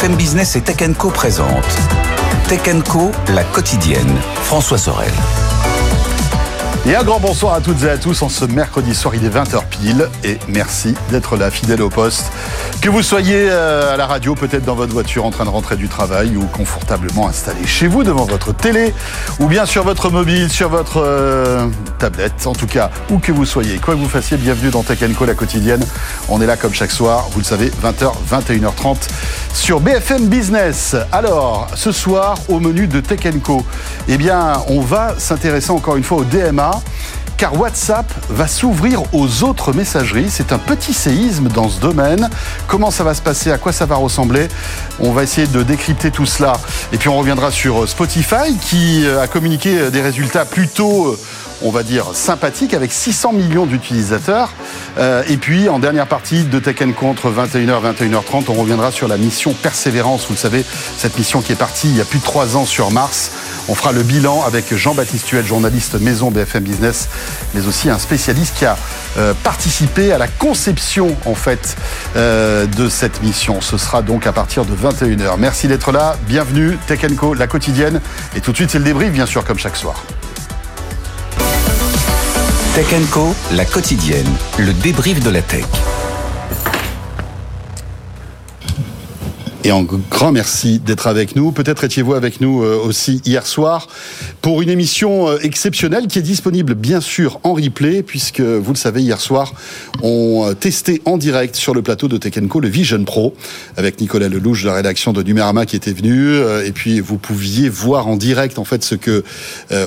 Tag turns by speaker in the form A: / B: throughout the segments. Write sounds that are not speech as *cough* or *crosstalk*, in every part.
A: BFM Business et Tech Co présente Tech Co, la quotidienne. François Sorel.
B: Et un grand bonsoir à toutes et à tous en ce mercredi soir, il est 20h pile et merci d'être là, fidèle au poste. Que vous soyez euh, à la radio, peut-être dans votre voiture en train de rentrer du travail ou confortablement installé chez vous devant votre télé ou bien sur votre mobile, sur votre euh, tablette, en tout cas, où que vous soyez, quoi que vous fassiez, bienvenue dans Tech Co, la quotidienne. On est là comme chaque soir, vous le savez, 20h, 21h30 sur BFM Business. Alors, ce soir, au menu de Tech Co, eh bien, on va s'intéresser encore une fois au DMA car WhatsApp va s'ouvrir aux autres messageries. C'est un petit séisme dans ce domaine. Comment ça va se passer? À quoi ça va ressembler? On va essayer de décrypter tout cela. Et puis on reviendra sur Spotify qui a communiqué des résultats plutôt on va dire, sympathiques avec 600 millions d'utilisateurs. Euh, et puis, en dernière partie de Tech Contre, 21h, 21h30, on reviendra sur la mission Persévérance. Vous le savez, cette mission qui est partie il y a plus de trois ans sur Mars. On fera le bilan avec Jean-Baptiste Huel, journaliste maison BFM Business, mais aussi un spécialiste qui a euh, participé à la conception en fait euh, de cette mission. Ce sera donc à partir de 21h. Merci d'être là. Bienvenue Tech Co, la quotidienne. Et tout de suite, c'est le débrief, bien sûr, comme chaque soir.
A: Tech Co, la quotidienne, le débrief de la tech.
B: Et en grand merci d'être avec nous. Peut-être étiez-vous avec nous euh, aussi hier soir pour une émission euh, exceptionnelle qui est disponible bien sûr en replay puisque vous le savez hier soir on euh, testait en direct sur le plateau de Tekenco le Vision Pro avec Nicolas Lelouch de la rédaction de Numérama qui était venu et puis vous pouviez voir en direct en fait ce que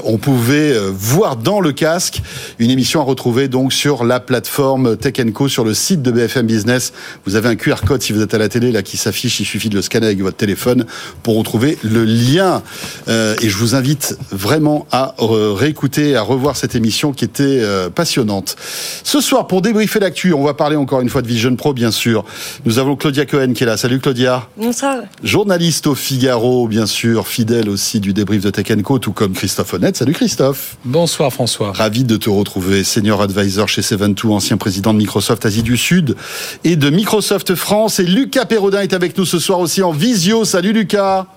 B: on pouvait voir dans le casque. Une émission à retrouver donc sur la plateforme Tekenco sur le site de BFM Business. Vous avez un QR code si vous êtes à la télé là qui s'affiche. De le scanner avec votre téléphone pour retrouver le lien. Euh, et je vous invite vraiment à réécouter, à revoir cette émission qui était euh, passionnante. Ce soir, pour débriefer l'actu, on va parler encore une fois de Vision Pro, bien sûr. Nous avons Claudia Cohen qui est là. Salut Claudia.
C: Bonsoir.
B: Journaliste au Figaro, bien sûr, fidèle aussi du débrief de Tech Co, tout comme Christophe Honnête. Salut Christophe.
D: Bonsoir François.
B: Ravi de te retrouver, senior advisor chez Seven2, ancien président de Microsoft Asie du Sud et de Microsoft France. Et Lucas Perrodin est avec nous ce soir aussi en visio. Salut Lucas.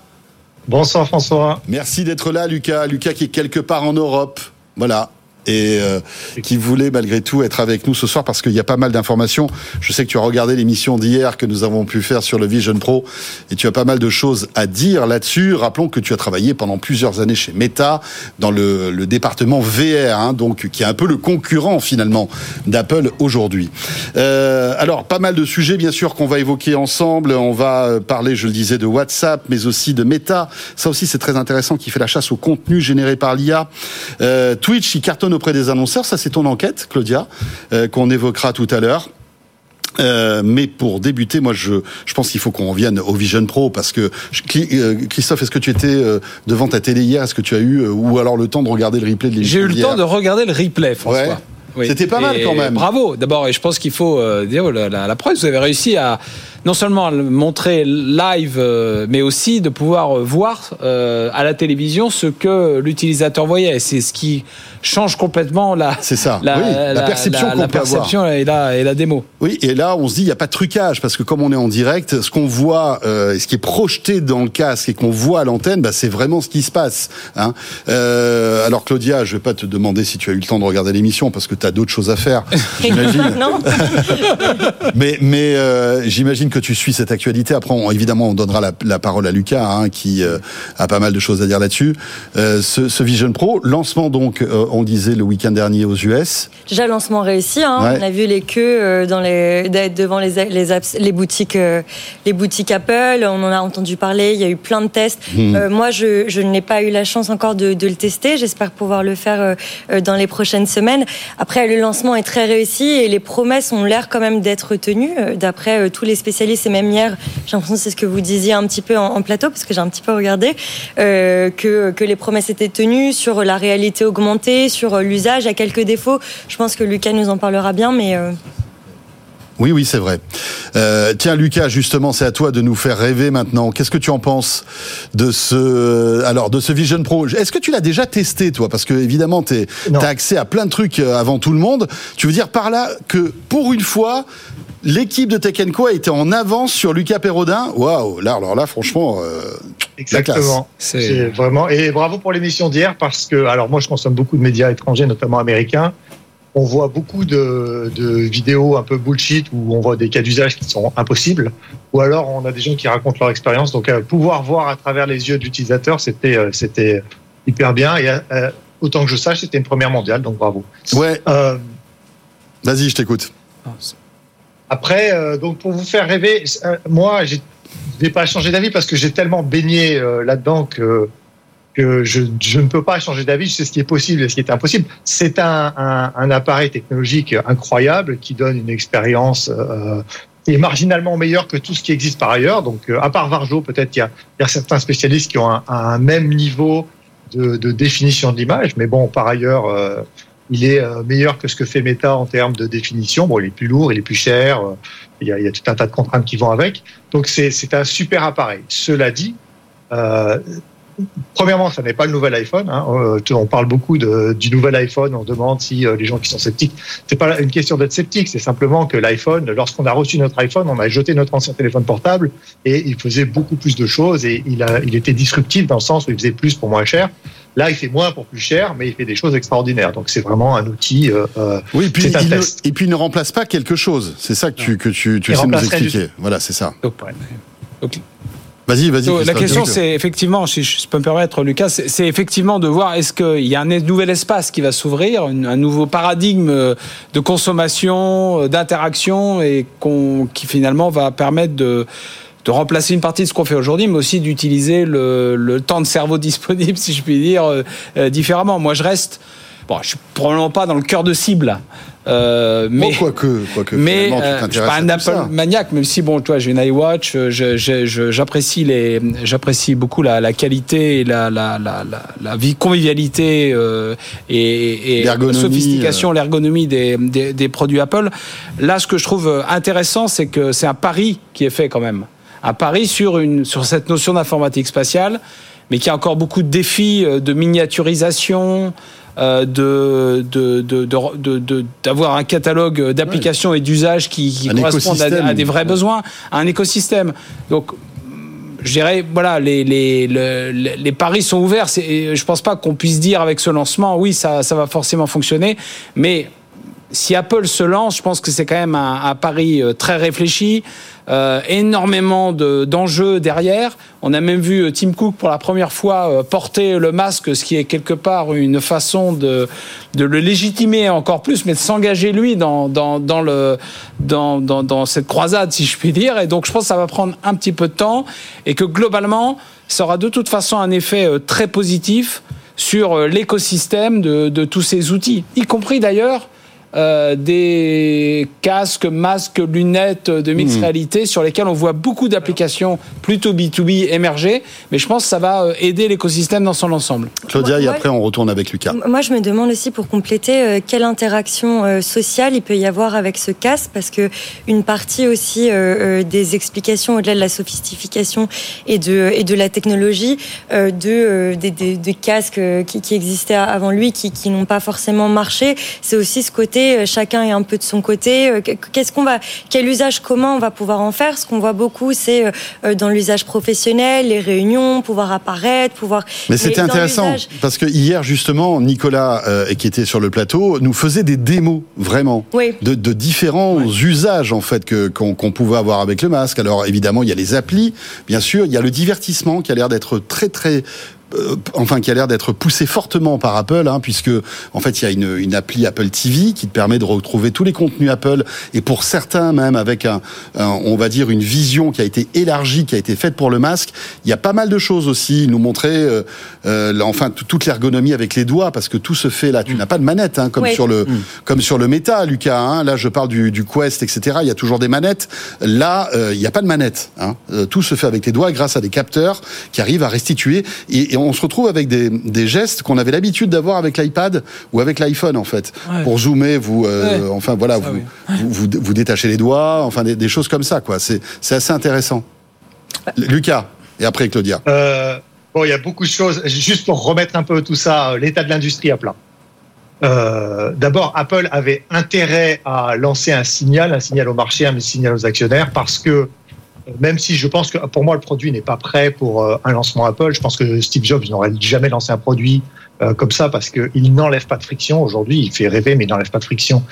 E: Bonsoir François.
B: Merci d'être là Lucas. Lucas qui est quelque part en Europe. Voilà, et euh, qui voulait malgré tout être avec nous ce soir parce qu'il y a pas mal d'informations. Je sais que tu as regardé l'émission d'hier que nous avons pu faire sur le Vision Pro et tu as pas mal de choses à dire là-dessus. Rappelons que tu as travaillé pendant plusieurs années chez Meta dans le, département VR, hein, donc qui est un peu le concurrent finalement d'Apple aujourd'hui. Euh, alors pas mal de sujets bien sûr qu'on va évoquer ensemble. On va parler, je le disais, de WhatsApp, mais aussi de Meta. Ça aussi c'est très intéressant qui fait la chasse au contenu généré par l'IA. Euh, Twitch, qui cartonne auprès des annonceurs. Ça, c'est ton enquête, Claudia, euh, qu'on évoquera tout à l'heure. Euh, mais pour débuter, moi, je, je pense qu'il faut qu'on revienne au Vision Pro parce que euh, Christophe, est-ce que tu étais devant ta télé hier? Est-ce que tu as eu ou alors le temps de regarder le replay de l'émission
D: J'ai eu le temps de regarder le replay, François.
B: C'était pas mal quand même.
D: Bravo. D'abord, et je pense qu'il faut dire la, la, la preuve. Vous avez réussi à non seulement montrer live, euh, mais aussi de pouvoir voir euh, à la télévision ce que l'utilisateur voyait. C'est ce qui change complètement la,
B: c'est ça. La, la, perception,
D: la, perception et, la, et la démo.
B: Oui, et là, on se dit, il n'y a pas de trucage, parce que comme on est en direct, ce qu'on voit, euh, ce qui est projeté dans le casque et qu'on voit à l'antenne, bah, c'est vraiment ce qui se passe. Hein. Euh, alors, Claudia, je ne vais pas te demander si tu as eu le temps de regarder l'émission, parce que tu as d'autres choses à faire, *laughs* j'imagine. *laughs* mais mais euh, j'imagine que tu suis cette actualité. Après, évidemment, on donnera la, parole à Lucas, hein, qui euh, a pas mal de choses à dire là-dessus. Euh, ce, Vision Pro, lancement donc, euh, on disait le week-end dernier aux US.
C: Déjà lancement réussi. Hein. On a vu les queues dans les, devant les, les, boutiques, les boutiques Apple. On en a entendu parler. Il y a eu plein de tests. Hmm. moi, je, je n'ai pas eu la chance encore de, de le tester. J'espère pouvoir le faire dans les prochaines semaines. Après, le lancement est très réussi et les promesses ont l'air quand même d'être tenues d'après tous les spécialistes c'est même hier, j'ai l'impression que c'est ce que vous disiez un petit peu en, plateau, parce que j'ai un petit peu regardé, euh, que, que les promesses étaient tenues sur la réalité augmentée, sur l'usage, à quelques défauts. Je pense que Lucas nous en parlera bien, mais... Euh,
B: oui, oui, c'est vrai. Euh, tiens, Lucas, justement, c'est à toi de nous faire rêver maintenant. Qu'est-ce que tu en penses de ce, alors, de ce Vision Pro? Est-ce que tu l'as déjà testé, toi? Parce que évidemment, tu as accès à plein de trucs avant tout le monde. Tu veux dire par là que pour une fois, l'équipe de Tech Co a été en avance sur Lucas Perrodin. Waouh, là, alors là, franchement. Euh,
E: Exactement. C'est vraiment. Et bravo pour l'émission d'hier parce que, alors moi, je consomme beaucoup de médias étrangers, notamment américains. On voit beaucoup de, vidéos un peu bullshit où on voit des cas d'usage qui sont impossibles, ou alors on a des gens qui racontent leur expérience. Donc, euh, pouvoir voir à travers les yeux d'utilisateurs, c'était euh, c'était hyper bien. Et autant que je sache, c'était une première mondiale, donc bravo.
B: Ouais. Vas-y, je t'écoute.
E: Après, euh, donc pour vous faire rêver, euh, moi, je n'ai pas changé d'avis parce que j'ai tellement baigné euh, là-dedans que, que je, ne peux pas changer d'avis. Je sais ce qui est possible et ce qui est impossible. C'est un, un, un, appareil technologique incroyable qui donne une expérience euh, qui est marginalement meilleure que tout ce qui existe par ailleurs. Donc, à part Varjo, peut-être il y y a, certains spécialistes qui ont un, un même niveau de, de définition de l'image, mais bon, par ailleurs il est euh, meilleur que ce que fait Meta en termes de définition. Bon, il est plus lourd, il est plus cher, euh, il y a, il y a tout un tas de contraintes qui vont avec. Donc c'est un super appareil. Cela dit, euh, premièrement, ça n'est pas le nouvel iPhone. Hein. Euh, on parle beaucoup de, du nouvel iPhone. On demande si les gens qui sont sceptiques. C'est pas une question d'être sceptique. C'est simplement que l'iPhone, lorsqu'on a reçu notre iPhone, on a jeté notre ancien téléphone portable et il faisait beaucoup plus de choses et il, a, il était disruptif dans le sens où il faisait plus pour moins cher. Là, il fait moins pour plus cher, mais il fait des choses extraordinaires. Donc, c'est vraiment un outil. Euh, euh
B: oui, et puis, il ne, et puis il ne remplace pas quelque chose. C'est ça que tu, que tu, tu sais nous expliquer. Voilà, c'est ça. Vas-y, vas-y.
D: La question, c'est effectivement, si je peux me permettre, Lucas, c'est effectivement de voir est-ce qu'il y a un nouvel espace qui va s'ouvrir, un nouveau paradigme de consommation, d'interaction, et qui finalement va permettre de de remplacer une partie de ce qu'on fait aujourd'hui, mais aussi d'utiliser le, temps de cerveau *laughs* disponible, si je puis dire, euh, euh, différemment. Moi, je reste. Bon, je suis probablement pas dans le cœur de cible.
B: Euh, mais quoi que, quoi que
D: mais euh, je suis pas un Apple maniaque, même si bon, toi, j'ai une iWatch, j'apprécie les, j'apprécie beaucoup la, la, qualité, et la, la, la, la, vie convivialité euh, et, et la sophistication, l'ergonomie des, des, des, produits Apple. Là, ce que je trouve intéressant, c'est que c'est un pari qui est fait quand même à Paris sur, une, sur cette notion d'informatique spatiale, mais qui a encore beaucoup de défis euh, de miniaturisation, euh, de, d'avoir un catalogue d'applications et d'usages qui, qui correspondent à, des vrais besoins, à un écosystème. Donc, je dirais, voilà, les, les, les, les paris sont ouverts. Je ne pense pas qu'on puisse dire avec ce lancement, oui, ça, ça va forcément fonctionner, mais si Apple se lance, je pense que c'est quand même un, un, pari euh, très réfléchi, euh, énormément d'enjeux derrière. On a même vu euh, Tim Cook pour la première fois euh, porter le masque, ce qui est quelque part une façon de, de le légitimer encore plus, mais de s'engager lui dans, dans, dans, le, dans, dans, dans cette croisade, si je puis dire. Et donc je pense que ça va prendre un petit peu de temps et que globalement, ça aura de toute façon un effet très positif sur l'écosystème de, de tous ces outils, y compris d'ailleurs euh, des casques, masques, lunettes de mixed hmm. réalité sur lesquels on voit beaucoup d'applications plutôt B2B émerger. Mais je pense que ça va euh, aider l'écosystème dans son ensemble.
B: Claudia, et après on retourne avec Lucas.
C: Moi, je me demande aussi pour compléter euh, quelle interaction sociale il peut y avoir avec ce casque parce que une partie aussi des explications au-delà de la sophistication et de, et de la technologie de, des, casques qui, qui, existaient avant lui qui, qui n'ont pas forcément marché, c'est aussi ce côté euh, chacun est un peu de son côté. Euh, qu'est-ce qu'on va, quel usage commun on va pouvoir en faire? Ce qu'on voit beaucoup, c'est euh, dans l'usage professionnel, les réunions, pouvoir apparaître, pouvoir.
B: Mais c'était intéressant parce que hier justement, Nicolas, qui était sur le plateau, nous faisait des démos vraiment de, différents usages en fait que qu'on pouvait avoir avec le masque. Alors évidemment, il y a les applis, bien sûr, il y a le divertissement qui a l'air d'être très très enfin qui a l'air d'être poussé fortement par Apple, hein, puisque en fait il y a une, une, appli Apple TV qui te permet de retrouver tous les contenus Apple et pour certains même avec un, on va dire une vision qui a été élargie, qui a été faite pour le masque. Il y a pas mal de choses aussi. Il nous montrer euh, euh enfin toute l'ergonomie avec les doigts parce que tout se fait là. Tu mm. n'as pas de manette hein, comme sur le mm. comme sur le Meta, Lucas. Hein. Là je parle du, du, Quest, etc. Il y a toujours des manettes. Là euh, il n'y a pas de manette. Hein. tout se fait avec les doigts grâce à des capteurs qui arrivent à restituer et on se retrouve avec des, des gestes qu'on avait l'habitude d'avoir avec l'iPad ou avec l'iPhone en fait. Pour zoomer, vous, euh, enfin voilà, vous, vous, vous, détachez les doigts, enfin des, des choses comme ça quoi. C'est assez intéressant. Lucas et après Claudia.
E: Euh, bon, il y a beaucoup de choses. Juste pour remettre un peu tout ça, l'état de l'industrie à plat. Euh, D'abord, Apple avait intérêt à lancer un signal, un signal au marché, un signal aux actionnaires, parce que même si je pense que pour moi le produit n'est pas prêt pour euh, un lancement Apple, je pense que Steve Jobs n'aurait jamais lancé un produit euh, comme ça parce qu'il n'enlève pas de friction. Aujourd'hui, il fait rêver, mais il n'enlève pas de friction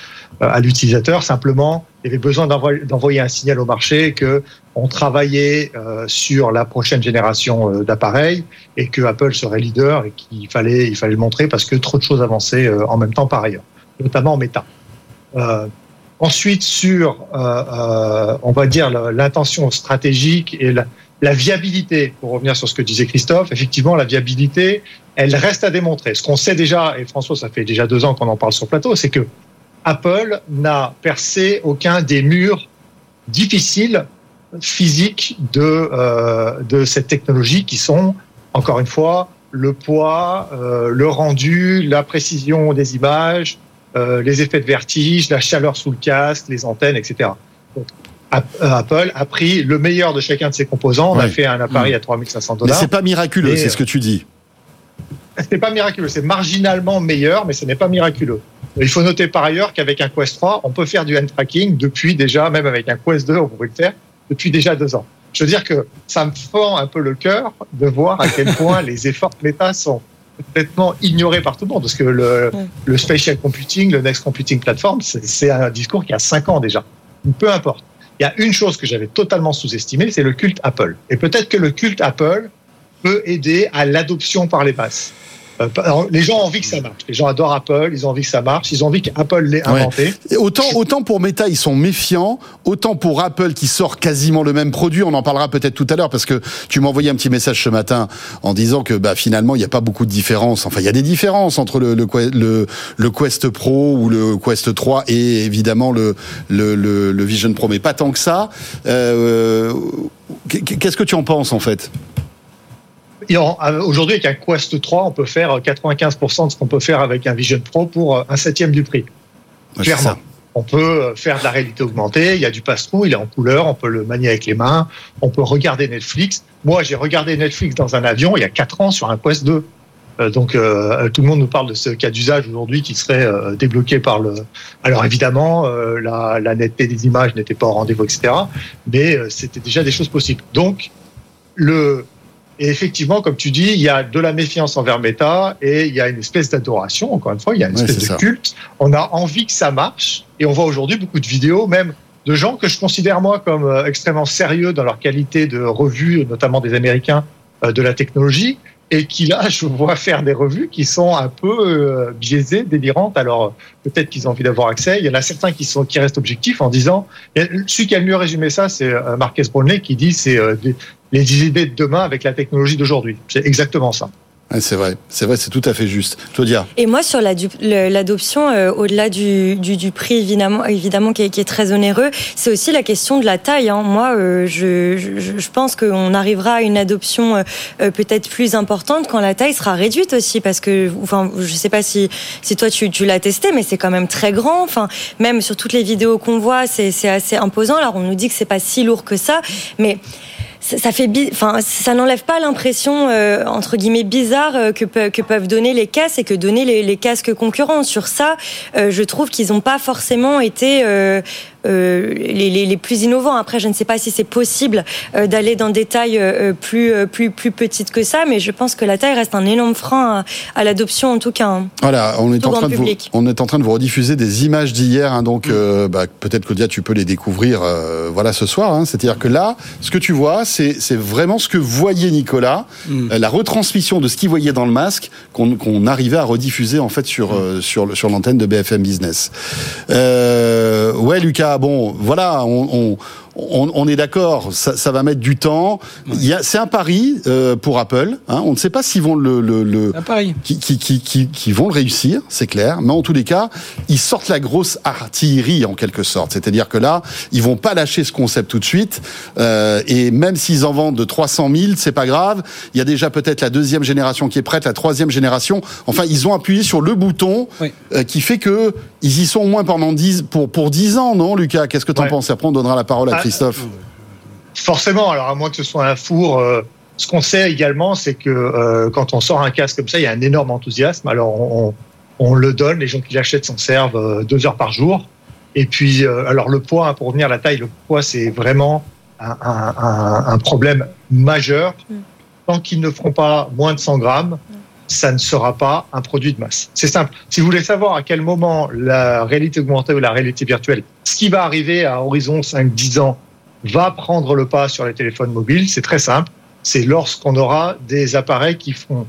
E: euh, à l'utilisateur. Simplement, il avait besoin d'envoyer un signal au marché que on travaillait sur la prochaine génération d'appareils et que Apple serait leader et qu'il fallait, il fallait le montrer parce que trop de choses avançaient en même temps par ailleurs, notamment en méta. Ensuite, sur, euh, euh, on va dire, l'intention stratégique et la, viabilité, pour revenir sur ce que disait Christophe, effectivement, la viabilité, elle reste à démontrer. Ce qu'on sait déjà, et François, ça fait déjà deux ans qu'on en parle sur plateau, c'est que Apple n'a percé aucun des murs difficiles physiques de, euh, de cette technologie qui sont, encore une fois, le poids, euh, le rendu, la précision des images, euh, les effets de vertige, la chaleur sous le casque, les antennes, etc. Donc, euh, Apple a pris le meilleur de chacun de ses composants. On a fait un appareil à 3500 dollars.
B: Mais c'est pas miraculeux, c'est ce que tu dis.
E: C'est pas miraculeux, c'est marginalement meilleur, mais ce n'est pas miraculeux. Il faut noter par ailleurs qu'avec un Quest 3, on peut faire du hand tracking depuis déjà, même avec un Quest 2, on pourrait le faire depuis déjà deux ans. Je veux dire que ça me fend un peu le cœur de voir à quel point *laughs* les efforts méta sont complètement ignoré par tout le monde, parce que le, le spatial computing, le next computing platform, c'est un discours qui a cinq ans déjà. Peu importe. Il y a une chose que j'avais totalement sous-estimée, c'est le culte Apple. Et peut-être que le culte Apple peut aider à l'adoption par les masses. Euh, les gens ont envie que ça marche. Les gens adorent Apple, ils ont envie que ça marche, ils ont envie qu'Apple l'ait inventé.
B: autant, autant pour Meta, ils sont méfiants, autant pour Apple qui sort quasiment le même produit, on en parlera peut-être tout à l'heure parce que tu m'as envoyé un petit message ce matin en disant que bah, finalement il n'y a pas beaucoup de différences. Enfin, il y a des différences entre le, le, le, Quest Pro ou le Quest 3 et évidemment le, le, le, Vision Pro, mais pas tant que ça. Euh, Qu'est-ce que tu en penses en fait?
E: Aujourd'hui, avec un Quest 3, on peut faire 95% de ce qu'on peut faire avec un Vision Pro pour euh, un septième du prix. Clairement. On peut euh, faire de la réalité augmentée, il y a du passe-trou, il est en couleur, on peut le manier avec les mains, on peut regarder Netflix. Moi, j'ai regardé Netflix dans un avion il y a 4 ans sur un Quest 2. donc tout le monde nous parle de ce cas d'usage aujourd'hui qui serait débloqué par le. Alors évidemment, la, la, netteté des images n'était pas au rendez-vous, etc. Mais c'était déjà des choses possibles. Donc le et effectivement, comme tu dis, il y a de la méfiance envers Meta et il y a une espèce d'adoration, encore une fois, il y a une espèce de culte. On a envie que ça marche et on voit aujourd'hui beaucoup de vidéos, même de gens que je considère moi comme euh, extrêmement sérieux dans leur qualité de revue, notamment des Américains euh, de la technologie, et qui là, *laughs* je vois faire des revues qui sont un peu euh, biaisées, délirantes. Alors peut-être qu'ils ont envie d'avoir accès. Il y en a certains qui sont qui restent objectifs en disant. Celui qui a le mieux résumé ça, c'est Marquez Brownlee qui dit c'est euh, les idées de demain avec la technologie d'aujourd'hui. C'est exactement ça
B: c'est vrai, c'est vrai, c'est tout à fait juste. Claudia.
C: Et moi, sur l'adoption, euh, au-delà du, prix, évidemment, évidemment qui, est, très onéreux, c'est aussi la question de la taille. Hein. Moi, euh, je, pense qu'on arrivera à une adoption euh, peut-être plus importante quand la taille sera réduite aussi, parce que, enfin, je sais pas si, si toi tu, tu l'as testé, mais c'est quand même très grand. Enfin, même sur toutes les vidéos qu'on voit, c'est assez imposant. Alors, on nous dit que c'est pas si lourd que ça, mais ça n'enlève pas l'impression euh, entre guillemets bizarre euh, que, que, peuvent donner les casques et que donner les, les casques concurrents. Sur ça, euh, je trouve qu'ils n'ont pas forcément été euh, les, les, les, plus innovants. Après, je ne sais pas si c'est possible euh, d'aller dans des tailles euh, plus, plus, plus petites que ça, mais je pense que la taille reste un énorme frein à, l'adoption, en tout cas. Hein.
B: Voilà, on est, en train de vous, on est en train de vous rediffuser des images d'hier, hein, donc mm. bah, peut-être Claudia, tu peux les découvrir voilà, ce soir. Hein. C'est-à-dire que là, ce que tu vois, c'est vraiment ce que voyait Nicolas, mm. la retransmission de ce qu'il voyait dans le masque qu'on arrivait à rediffuser en fait sur, mm. sur, sur l'antenne de BFM Business. ouais, Lucas, bon, voilà, on, est d'accord, ça, va mettre du temps. c'est un pari euh, pour Apple. Hein. On ne sait pas s'ils vont le, le,
D: un pari.
B: Qui, qui, vont le réussir, c'est clair. Mais en tous les cas, ils sortent la grosse artillerie en quelque sorte. C'est-à-dire que là, ils vont pas lâcher ce concept tout de suite. Euh, et même s'ils en vendent de 300 000, c'est pas grave. Il y a déjà peut-être la deuxième génération qui est prête, la troisième génération. Enfin, ils ont appuyé sur le bouton euh, qui fait que ils y sont au moins pendant 10 pour pour 10 ans, non, Lucas? Qu'est-ce que tu en penses? Après, on donnera la parole à ah, Christophe.
E: Forcément, alors à moins que ce soit un four. Euh, ce qu'on sait également, c'est que euh, quand on sort un casque comme ça, il y a un énorme enthousiasme. Alors, on, on le donne, les gens qui l'achètent s'en servent deux heures par jour. Et puis, alors le poids, pour revenir à la taille, le poids, c'est vraiment un, problème majeur. Mm. Tant qu'ils ne feront pas moins de 100 grammes, ça ne sera pas un produit de masse. C'est simple. Si vous voulez savoir à quel moment la réalité augmentée ou la réalité virtuelle, ce qui va arriver à horizon 5-10 ans, va prendre le pas sur les téléphones mobiles, c'est très simple. C'est lorsqu'on aura des appareils qui font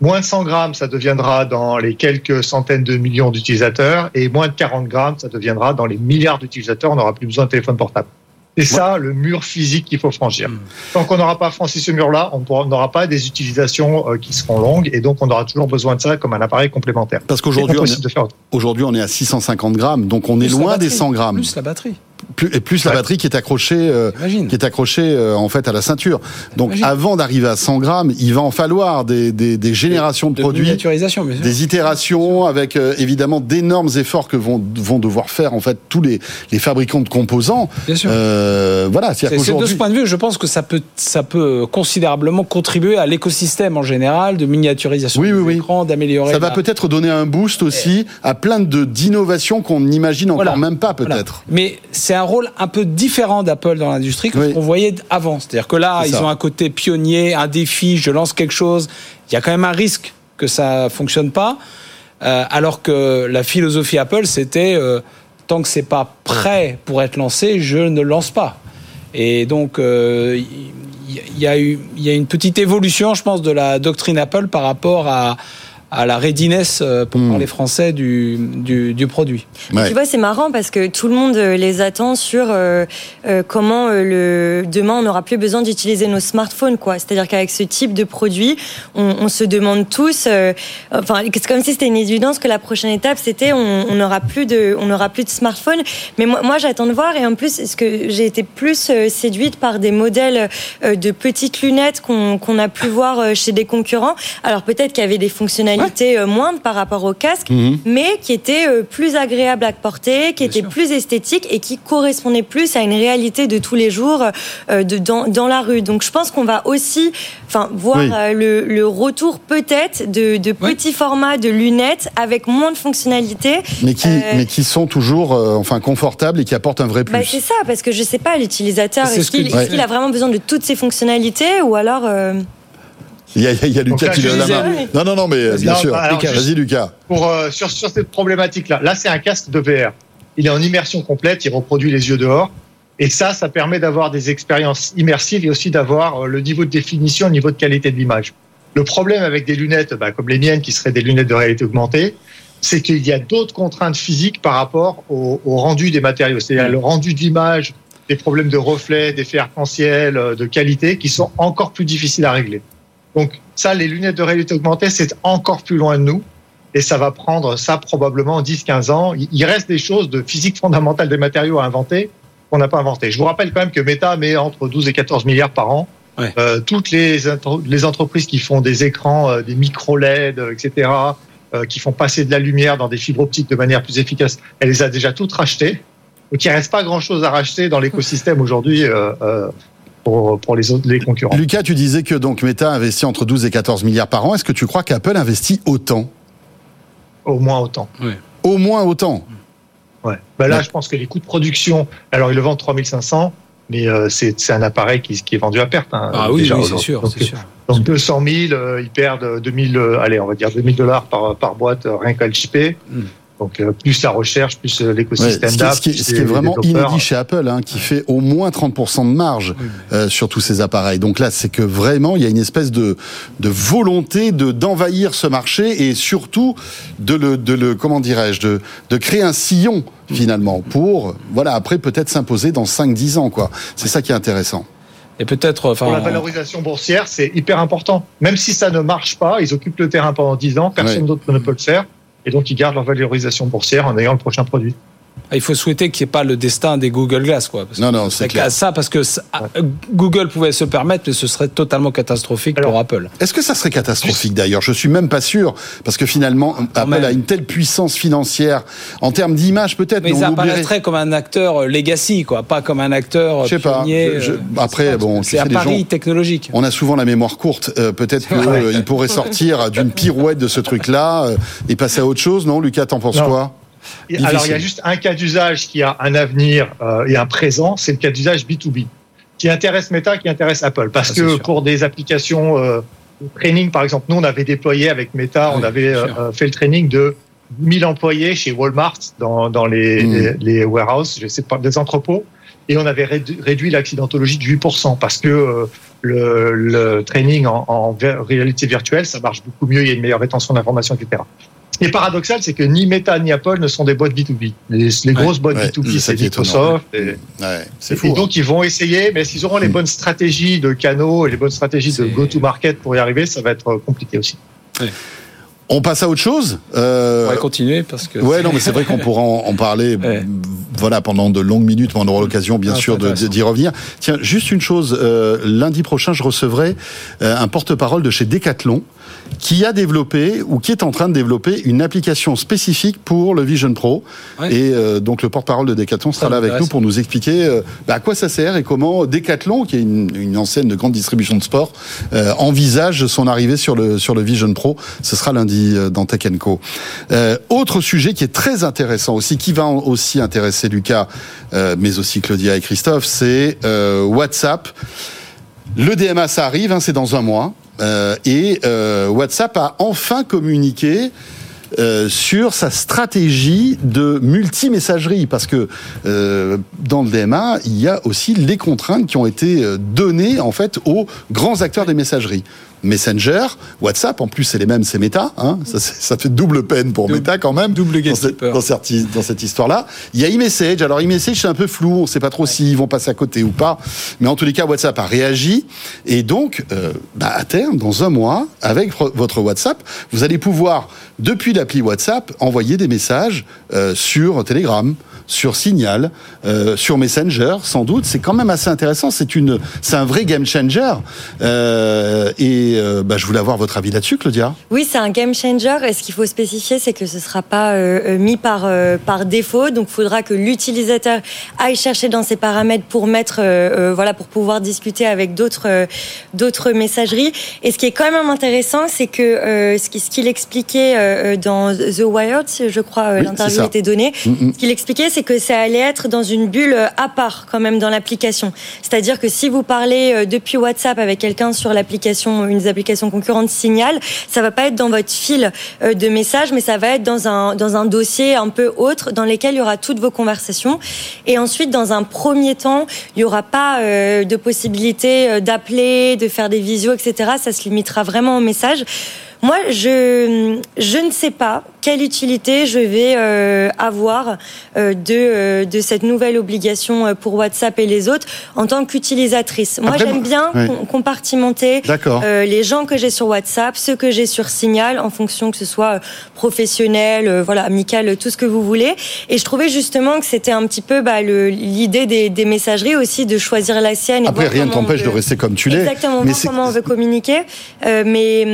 E: moins de 100 grammes, ça deviendra dans les quelques centaines de millions d'utilisateurs, et moins de 40 grammes, ça deviendra dans les milliards d'utilisateurs. On n'aura plus besoin de téléphone portable. C'est ça le mur physique qu'il faut franchir. Hmm. Tant qu'on n'aura pas franchi ce mur-là, on n'aura pas des utilisations euh, qui seront longues et donc on aura toujours besoin de ça comme un appareil complémentaire.
B: Parce qu'aujourd'hui, on, on, est à 650 grammes, donc on est loin des 100 grammes.
D: Plus la batterie
B: plus, et plus la batterie qui est accrochée, euh, qui est accrochée euh, en fait à la ceinture. Donc avant d'arriver à 100 grammes, il va en falloir des, des, des générations de, de produits, des itérations avec euh, évidemment d'énormes efforts que vont, vont devoir faire en fait tous les, les fabricants de composants.
D: Bien sûr.
B: Voilà.
D: C'est de ce point de vue, je pense que ça peut, ça peut considérablement contribuer à l'écosystème en général de miniaturisation
B: oui, oui,
D: oui. d'améliorer.
B: Ça va peut-être donner un boost aussi à plein de d'innovations qu'on n'imagine encore même pas peut-être.
D: Mais c'est un rôle un peu différent d'Apple dans l'industrie que ce qu'on voyait avant. C'est-à-dire que là, ils ont un côté pionnier, un défi, je lance quelque chose. Il y a quand même un risque que ça fonctionne pas. Euh, alors que la philosophie Apple, c'était euh, tant que c'est pas prêt pour être lancé, je ne lance pas. Et donc, euh, il y, a eu, il y a une petite évolution, je pense, de la doctrine Apple par rapport à à la readiness, euh, pour hmm. parler français, du, du, du produit.
C: Tu vois, c'est marrant parce que tout le monde euh, les attend sur euh, comment le demain on n'aura plus besoin d'utiliser nos smartphones, quoi. C'est-à-dire qu'avec ce type de produit, on, on se demande tous, enfin, c'est comme si c'était une évidence que la prochaine étape c'était on n'aura plus de, on n'aura plus de smartphone. Mais moi, moi j'attends de voir et en plus, ce que j'ai été plus séduite par des modèles de petites lunettes qu'on qu'on a pu voir chez des concurrents. Alors peut-être qu'il y avait des fonctionnalités était euh, moindre par rapport au casque, mhm. mais qui était euh, plus agréable à porter, qui était plus esthétique et qui correspondait plus à une réalité de tous les jours euh, de, dans, dans la rue. Donc je pense qu'on va aussi enfin, voir le, le, retour peut-être de, de petits formats de lunettes avec moins de fonctionnalités.
B: Mais qui, mais qui sont toujours enfin, confortables et qui apportent un vrai plus.
C: Bah, c'est ça, parce que je sais pas, l'utilisateur, est-ce qu'il a vraiment besoin de toutes ces fonctionnalités ou alors...
B: Il y a, il y a Lucas qui lève la main. Non, non, non, mais bien sûr. Vas-y, Lucas.
E: Pour, euh, sur, sur cette problématique-là, là, c'est un casque de VR. Il est en immersion complète, il reproduit les yeux dehors. Et ça, ça permet d'avoir des expériences immersives et aussi d'avoir euh, le niveau de définition, le niveau de qualité de l'image. Le problème avec des lunettes, bah, comme les miennes, qui seraient des lunettes de réalité augmentée, c'est qu'il y a d'autres contraintes physiques par rapport au, au rendu des matériaux. C'est-à-dire le rendu de l'image, des problèmes de reflet, d'effet arc-en-ciel, euh, de qualité, qui sont encore plus difficiles à régler. Donc ça, les lunettes de réalité augmentée, c'est encore plus loin de nous. Et ça va prendre ça probablement 10-15 ans. Il reste des choses de physique fondamentale des matériaux à inventer qu'on n'a pas inventé. Je vous rappelle quand même que Meta met entre 12 et 14 milliards par an. Euh, toutes les, les entreprises qui font des écrans, euh, des micro-LED, euh, etc., euh, qui font passer de la lumière dans des fibres optiques de manière plus efficace, elle les a déjà toutes rachetées. Donc il ne reste pas grand-chose à racheter dans l'écosystème aujourd'hui pour, les autres les concurrents.
B: Lucas, tu disais que donc Meta investit entre 12 et 14 milliards par an. Est-ce que tu crois qu'Apple investit autant?
E: Au moins autant.
B: Au moins autant?
E: Ouais. Bah là, je pense que les coûts de production, alors ils le vendent 3500, mais euh, c'est un appareil qui, qui, est vendu à perte.
D: Hein, ah oui, c'est sûr,
E: donc,
D: sûr.
E: Donc 200 000, euh, ils perdent 2000, euh, allez, on va dire 2000 dollars par, par boîte rien qu'à le chipper. Hmm. Donc euh, plus la recherche, plus euh, l'écosystème
B: d'app. Ce, qui, ce qui est vraiment inédit chez Apple, hein, qui fait au moins 30% de marge euh, sur tous ces appareils. Donc là, c'est que vraiment, il y a une espèce de, de volonté de d'envahir ce marché et surtout de le, de le comment dirais-je, de, de créer un sillon finalement pour, voilà, après peut-être s'imposer dans 5-10 ans. quoi. C'est ça qui est intéressant.
D: Et peut-être, enfin,
E: pour la valorisation boursière, c'est hyper important. Même si ça ne marche pas, ils occupent le terrain pendant 10 ans, personne d'autre ne peut le faire et donc ils gardent leur valorisation boursière en ayant le prochain produit.
D: Ah, il faut souhaiter qu'il n'y ait pas le destin des Google Glass, quoi.
B: non, non, c'est clair.
D: Ça, parce que Google pouvait se permettre, mais ce serait totalement catastrophique pour Apple.
B: Est-ce que ça serait catastrophique d'ailleurs? Je suis même pas sûr, parce que finalement, Apple a une telle puissance financière en termes d'image, peut-être.
D: Mais, mais ça apparaîtrait comme un acteur euh, legacy, quoi, pas comme un acteur.
B: Je sais pas.
D: Euh,
B: après, bon,
D: c'est un pari technologique.
B: On a souvent la mémoire courte. Euh, peut-être *laughs* qu'il pourrait sortir d'une pirouette de ce truc-là et passer à autre chose, non Lucas, t'en penses quoi?
E: Alors, il y a juste un cas d'usage qui a un avenir euh, et un présent, c'est le cas d'usage B2B, qui intéresse Meta, qui intéresse Apple. Parce que pour des applications euh, de training, par exemple, nous, on avait déployé avec Meta, on avait euh, fait le training de 1000 employés chez Walmart dans, dans les, hmm. les, warehouses, je sais pas, des entrepôts, et on avait réduit l'accidentologie de 8% parce que le, le, training en, en réalité virtuelle, ça marche beaucoup mieux, il y a une meilleure rétention d'informations, etc. Ce qui est paradoxal, c'est que ni Meta ni Apple ne sont des boîtes B2B. Les, grosses boîtes B2B, c'est Microsoft. Et,
B: et
E: donc, ils vont essayer, mais s'ils auront les mm. bonnes stratégies de canaux et les bonnes stratégies de go-to-market pour y arriver, ça va être compliqué aussi.
B: On passe à autre chose.
D: Euh... On va continuer parce que.
B: Ouais, non, mais c'est vrai qu'on pourra en, parler. *laughs* Voilà, pendant de longues minutes, mais on aura l'occasion, bien sûr, d'y revenir. Tiens, juste une chose. Euh, lundi prochain, je recevrai euh, un porte-parole de chez Decathlon qui a développé ou qui est en train de développer une application spécifique pour le Vision Pro. Et euh, donc le porte-parole de Decathlon sera là avec nous pour nous expliquer euh, bah, à quoi ça sert et comment Decathlon, qui est une, une enseigne de grande distribution de sport, euh, envisage son arrivée sur le sur le Vision Pro. Ce sera lundi dans Tech Co. autre sujet qui est très intéressant aussi, qui va aussi intéresser Lucas, mais aussi Claudia et Christophe, c'est WhatsApp. Le DMA, ça arrive, hein, c'est dans un mois. Euh, et euh, WhatsApp a enfin communiqué euh, sur sa stratégie de multi-messagerie, parce que dans le DMA, il y a aussi les contraintes qui ont été données en fait aux grands acteurs des messageries. Messenger, WhatsApp, en plus c'est les mêmes, c'est Meta, hein, ça, ça, fait double peine pour Meta quand même.
D: Double
B: dans, cette, dans, cette, dans cette histoire-là. Il y a iMessage, alors iMessage c'est un peu flou, on ne sait pas trop s'ils vont passer à côté ou pas, mais en tous les cas WhatsApp a réagi, et donc euh, bah, à terme, dans un mois, avec votre WhatsApp, vous allez pouvoir, depuis l'appli WhatsApp, envoyer des messages euh, sur Telegram, sur Signal, euh, sur Messenger, sans doute. C'est quand même assez intéressant. C'est une, c'est un vrai game changer. Euh, et euh, bah, je voulais avoir votre avis là-dessus, Claudia.
C: Oui, c'est un game changer. Et ce qu'il faut spécifier, c'est que ce ne sera pas mis par par défaut. Donc, il faudra que l'utilisateur aille chercher dans ses paramètres pour mettre, voilà, pour pouvoir discuter avec d'autres d'autres messageries. Et ce qui est quand même intéressant, c'est que ce qu'il expliquait dans The Wired, je crois, l'interview était donnée. Mm. Ce qu'il expliquait, c'est que ça allait être dans une bulle euh, à part quand même dans l'application. C'est-à-dire que si vous parlez euh, depuis WhatsApp avec quelqu'un sur l'application, une des applications concurrentes Signal, ça va pas être dans votre fil euh, de messages, mais ça va être dans un dans un dossier un peu autre dans lequel il y aura toutes vos conversations. Et ensuite, dans un premier temps, il y aura pas de possibilité d'appeler, de faire des visios, etc. Ça se limitera vraiment au message. Moi, je, je ne sais pas quelle utilité je vais euh, avoir euh, de, euh, de cette nouvelle obligation pour WhatsApp et les autres en tant qu'utilisatrice. Moi, j'aime bien compartimenter les gens que j'ai sur WhatsApp, ceux que j'ai sur Signal, en fonction que ce soit professionnel, voilà, amical, tout ce que vous voulez. Et je trouvais justement que c'était un petit peu bah, l'idée des, des, messageries aussi de choisir la sienne.
B: Après, rien ne t'empêche de rester comme tu l'es.
C: Exactement, mais comment on veut communiquer. mais,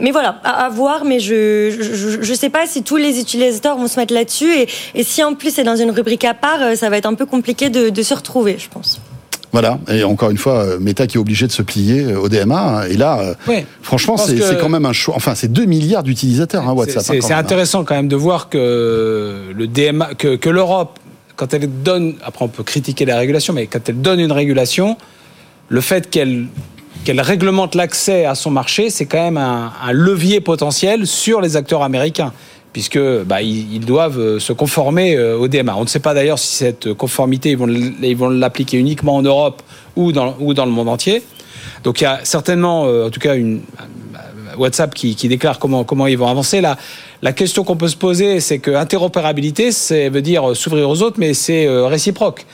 C: mais voilà, à, voir, mais je je, sais pas si tous les utilisateurs vont se mettre là-dessus et, et, si en plus c'est dans une rubrique à part, euh, ça va être un peu compliqué de, de se retrouver, je pense.
B: Voilà, et encore une fois, euh, Meta qui est obligé de se plier euh, au DMA. Et là, franchement, c'est quand même un choix. Enfin, c'est 2 milliards d'utilisateurs, hein, WhatsApp.
D: C'est hein, intéressant quand même de voir que le DMA, que, que l'Europe, quand elle donne, après on peut critiquer la régulation, mais quand elle donne une régulation, le fait qu'elle qu'elle réglemente l'accès à son marché, c'est quand même un, levier potentiel sur les acteurs américains puisque bah, ils, doivent euh, se conformer euh, au DMA. On ne sait pas d'ailleurs si cette conformité, ils vont, l'appliquer uniquement en Europe ou dans, le monde entier. Donc il y a certainement, euh, en tout cas, une, WhatsApp qui, déclare comment, ils vont avancer. La, la question qu'on peut se poser, c'est que interopérabilité, ça veut dire s'ouvrir aux autres, mais c'est réciproque.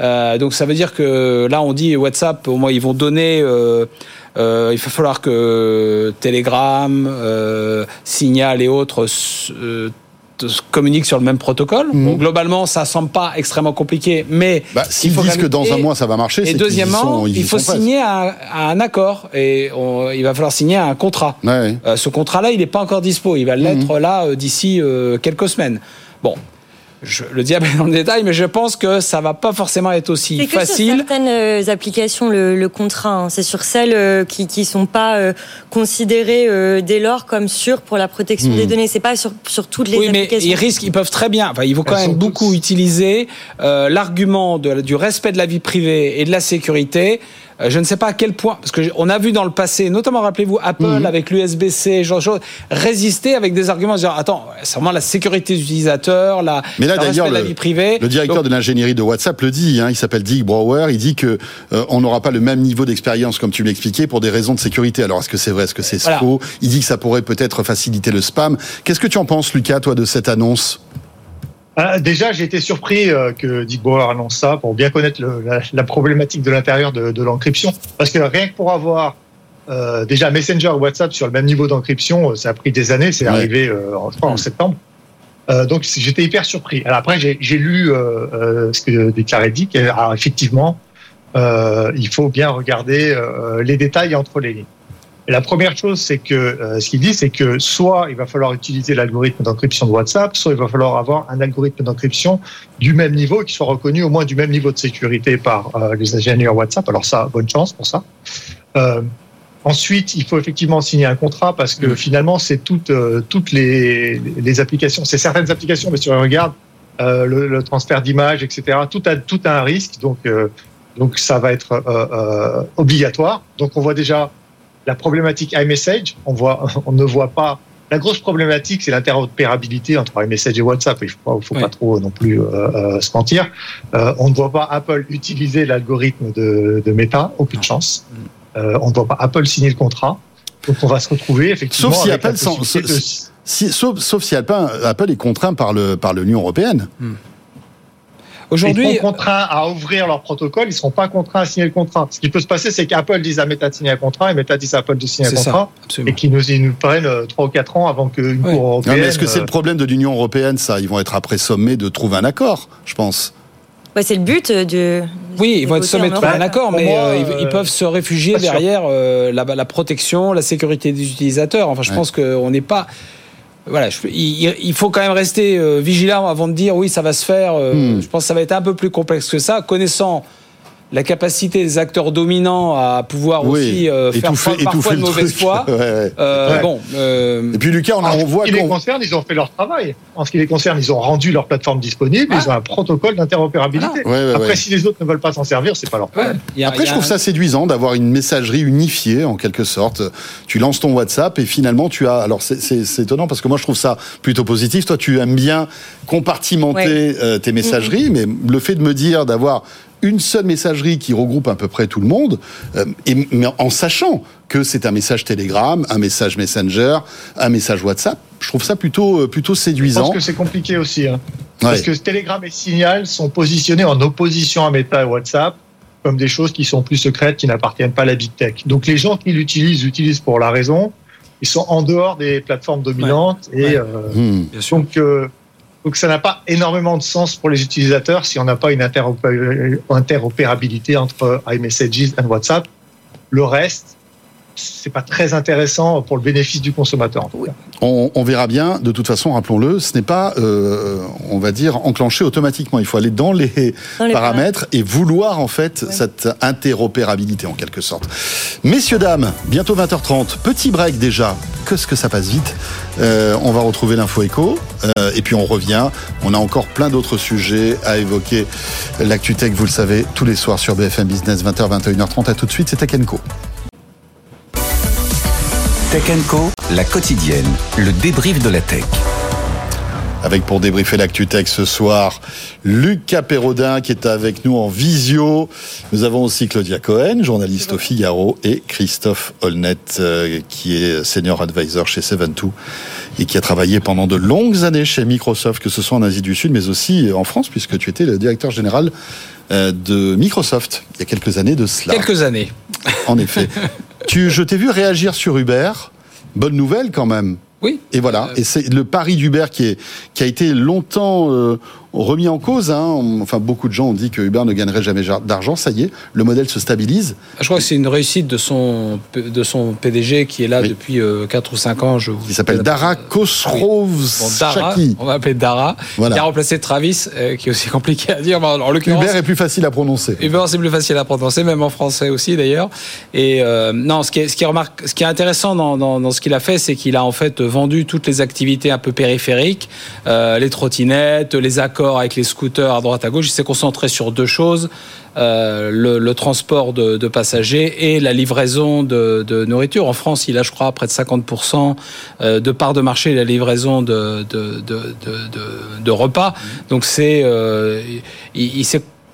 D: Euh, donc ça veut dire que là on dit WhatsApp, au moins ils vont donner. Euh, euh, il va falloir que Telegram, Signal et autres communiquent sur le même protocole.
B: Mhm.
D: Bon, globalement, ça semble pas extrêmement compliqué, mais
B: Bah, s'ils disent que dans un mois ça va marcher,
D: Et
B: y
D: deuxièmement,
B: sont- ils
D: il faut signer un, un accord et on- il va falloir signer un contrat.
B: Ouais, ouais.
D: Euh, ce contrat-là, il n'est pas encore dispo. Il va
B: Mhm.
D: l'être là euh, d'ici euh, quelques semaines. Bon, je- le diable est dans le détail, mais je pense que ça va pas forcément être aussi
C: C'est que sur
D: facile.
C: certaines euh, applications le, le contrat. hein. C'est sur celles euh, qui qui sont pas euh, considérées euh, dès lors comme sûres pour la protection des données. C'est pas sur sur toutes les
D: Oui, mais
C: applications.
D: ils risquent, ils peuvent très bien. Enfin, ils vont quand
E: Elles
D: même beaucoup
E: toutes-
D: utiliser euh, l'argument de- du respect de la vie privée et de la sécurité. Euh, je ne sais pas à quel point, parce que on a vu dans le passé, notamment rappelez-vous Apple
B: Mhm.
D: avec l'USB-C, genre de choses, résister avec des arguments, dire attends, c'est vraiment la sécurité des utilisateurs, la,
B: Mais là d'ailleurs,
D: la vie privée.
B: le directeur
D: Donc,
B: de l'ingénierie de WhatsApp le dit. hein, il s'appelle Dick Brower. Il dit que euh, on n'aura pas le même niveau d'expérience comme tu l'expliquais pour des raisons de sécurité. Alors est-ce que c'est vrai, est-ce que c'est
D: Voilà.
B: faux? Il dit que ça pourrait peut-être faciliter le spam. Qu'est-ce que tu en penses, Lucas, toi, de cette annonce?
E: Ah, déjà, j'ai été surpris euh, que Dick Bauer annonce ça pour bien connaître le- la, la problématique de l'intérieur de, de l'encryption. Parce que rien que pour avoir euh, déjà Messenger ou WhatsApp sur le même niveau d'encryption, euh, ça a pris des années. C'est
B: Ouais.
E: arrivé euh, en, je crois, en septembre. Donc j'étais hyper surpris. Alors après, j'ai lu ce que déclarait Dick. Et, alors, effectivement, euh, il faut bien regarder les détails entre les lignes. La première chose, c'est que euh, ce qu'il dit, c'est que soit il va falloir utiliser l'algorithme d'encryption de WhatsApp, soit il va falloir avoir un algorithme d'encryption du même niveau, qui soit reconnu au moins du même niveau de sécurité par euh, les ingénieurs WhatsApp. Alors ça, bonne chance pour ça. Euh, ensuite, il faut effectivement signer un contrat parce que
D: Mm.
E: finalement, c'est toutes euh, toutes les, les applications, c'est certaines applications, mais si on regarde euh, le, le transfert d'images, etc., tout a tout a un risque, donc euh, donc ça va être euh, euh, obligatoire. Donc on voit déjà la problématique iMessage, on voit, *laughs* on ne voit pas. La grosse problématique, c'est l'interopérabilité entre iMessage et WhatsApp. Il faut pas, faut
D: Oui.
E: pas trop non plus euh, euh, se mentir. Euh, on ne voit pas Apple utiliser l'algorithme de, de Meta, aucune chance. Euh, on ne voit pas Apple signer le contrat. Donc on va se retrouver effectivement.
B: Sauf si
E: avec la
B: Apple s'en-
E: possibilité de-
B: si, sauf, sauf si Apple, Apple est contraint par le par l'Union européenne.
D: Aujourd'hui,
E: ils seront contraints à ouvrir leur protocole, ils seront pas contraints à signer le contrat. Ce qui peut se passer, c'est qu'Apple dise à Meta de signer un contrat et Meta dise à Apple de signer un
D: ça,
E: contrat et qu'ils nous, ils nous prennent euh, trois ou quatre ans avant qu'une
D: Oui.
E: cour
B: Non,
E: européenne.
B: mais est-ce que c'est
E: euh,
B: le problème de l'Union européenne, ça? Ils vont être après sommés de trouver un accord, je pense.
C: Ouais, c'est le but euh, de.
D: Oui, ils vont être sommés de trouver un accord,
E: Pour
D: mais
E: moi,
D: euh, ils,
E: euh,
D: ils peuvent se réfugier derrière euh, la, la protection, la sécurité des utilisateurs. Enfin, je
B: Ouais.
D: pense qu'on n'est pas. Voilà, je- il, il faut quand même rester euh, vigilant avant de dire oui, ça va se faire. euh,
B: Hmm.
D: Je pense que ça va être un peu plus complexe que ça, connaissant la capacité des acteurs dominants à pouvoir aussi euh, faire
B: étouffer,
D: parfois
B: étouffer
D: de mauvaise foi. *laughs*
B: Ouais, ouais.
D: Euh,
E: Ouais.
D: Bon, euh,
B: Et puis Lucas, on, a-
E: en
B: on voit
E: ce qui les
B: qu'on-
E: concerne, ils ont fait leur travail. En ce qui les concerne, ils ont rendu leur plateforme disponible, ils ont un protocole d'interopérabilité.
B: Ouais, ouais,
E: Après,
B: ouais.
E: si les autres ne veulent pas s'en servir, c'est pas leur problème.
D: a-
B: Après, je trouve
D: un-
B: ça séduisant d'avoir une messagerie unifiée, en quelque sorte. Tu lances ton WhatsApp et finalement, tu as. Alors, c'est- étonnant parce que moi, je trouve ça plutôt positif. Toi, tu aimes bien compartimenter euh, tes messageries, mais le fait de me dire d'avoir une seule messagerie qui regroupe à peu près tout le monde, euh, et, mais en sachant que c'est un message Telegram, un message Messenger, un message WhatsApp, je trouve ça plutôt, euh, plutôt
E: Je
B: séduisant.
E: pense que c'est compliqué aussi. hein.
B: Ouais.
E: Parce que Telegram et Signal sont positionnés en opposition à Meta et WhatsApp comme des choses qui sont plus secrètes, qui n'appartiennent pas à la big tech. Donc les gens qui l'utilisent, l'utilisent pour la raison. Ils sont en dehors des plateformes dominantes et
D: Ouais.
E: euh.
D: Bien sûr.
E: donc euh, donc ça n'a pas énormément de sens pour les utilisateurs si on n'a pas une interopé- interopérabilité entre iMessages et WhatsApp. Le reste, c'est pas très intéressant pour le bénéfice du consommateur. en tout cas.
B: On, on verra bien. De toute façon, rappelons-le, ce n'est pas, euh, on va dire, enclenché automatiquement. Il faut aller dans les,
C: Dans les
B: paramètres et vouloir en fait
C: Ouais.
B: cette interopérabilité en quelque sorte. Messieurs dames, bientôt 20h30. Petit break déjà. Que ce que ça passe vite. Euh, on va retrouver l'info écho euh, et puis on revient. On a encore plein d'autres sujets à évoquer. L'actu tech, vous le savez, tous les soirs sur BFM Business 20h 21h30. À tout de suite, c'est Tech Co.
A: Tech Co, la quotidienne, le débrief de la tech.
B: Avec pour débriefer l'actu tech ce soir, Lucas Perrodin qui est avec nous en visio. Nous avons aussi Claudia Cohen, journaliste au Figaro, et Christophe Holnet euh, qui est senior advisor chez Seven2 et qui a travaillé pendant de longues années chez Microsoft, que ce soit en Asie du Sud, mais aussi en France, puisque tu étais le directeur général euh, de Microsoft il y a quelques années de cela.
D: Quelques années.
B: En effet. *laughs* tu, je t'ai vu réagir sur Uber. Bonne nouvelle quand même.
D: Oui.
B: Et voilà. Et c'est le pari d'Uber qui, est, qui a été longtemps euh, remis en cause. Hein. Enfin, beaucoup de gens ont dit que Uber ne gagnerait jamais d'argent. Ça y est, le modèle se stabilise.
D: Je crois que c'est une réussite de son, de son PDG qui est là depuis 4 euh, ou 5 ans. Je
B: Il s'appelle Dara Khosrowshahi.
D: on va appeler Dara. Voilà. Il a remplacé Travis, euh, qui est aussi *laughs* compliqué à dire.
B: En Uber est plus facile à prononcer.
D: Uber, c'est plus facile à prononcer, même en français aussi d'ailleurs. Et euh, non, ce qui est, ce qui est, remarque, ce qui est intéressant dans, dans, dans ce qu'il a fait, c'est qu'il a en fait vendu toutes les activités un peu périphériques, les trottinettes, les accords avec les scooters à droite à gauche. Il s'est concentré sur deux choses. Euh, le, transport de, passagers et la livraison de, nourriture. En France, il a, je crois, près de 50% euh, de part de marché la livraison de, repas. Donc c'est, euh, il, il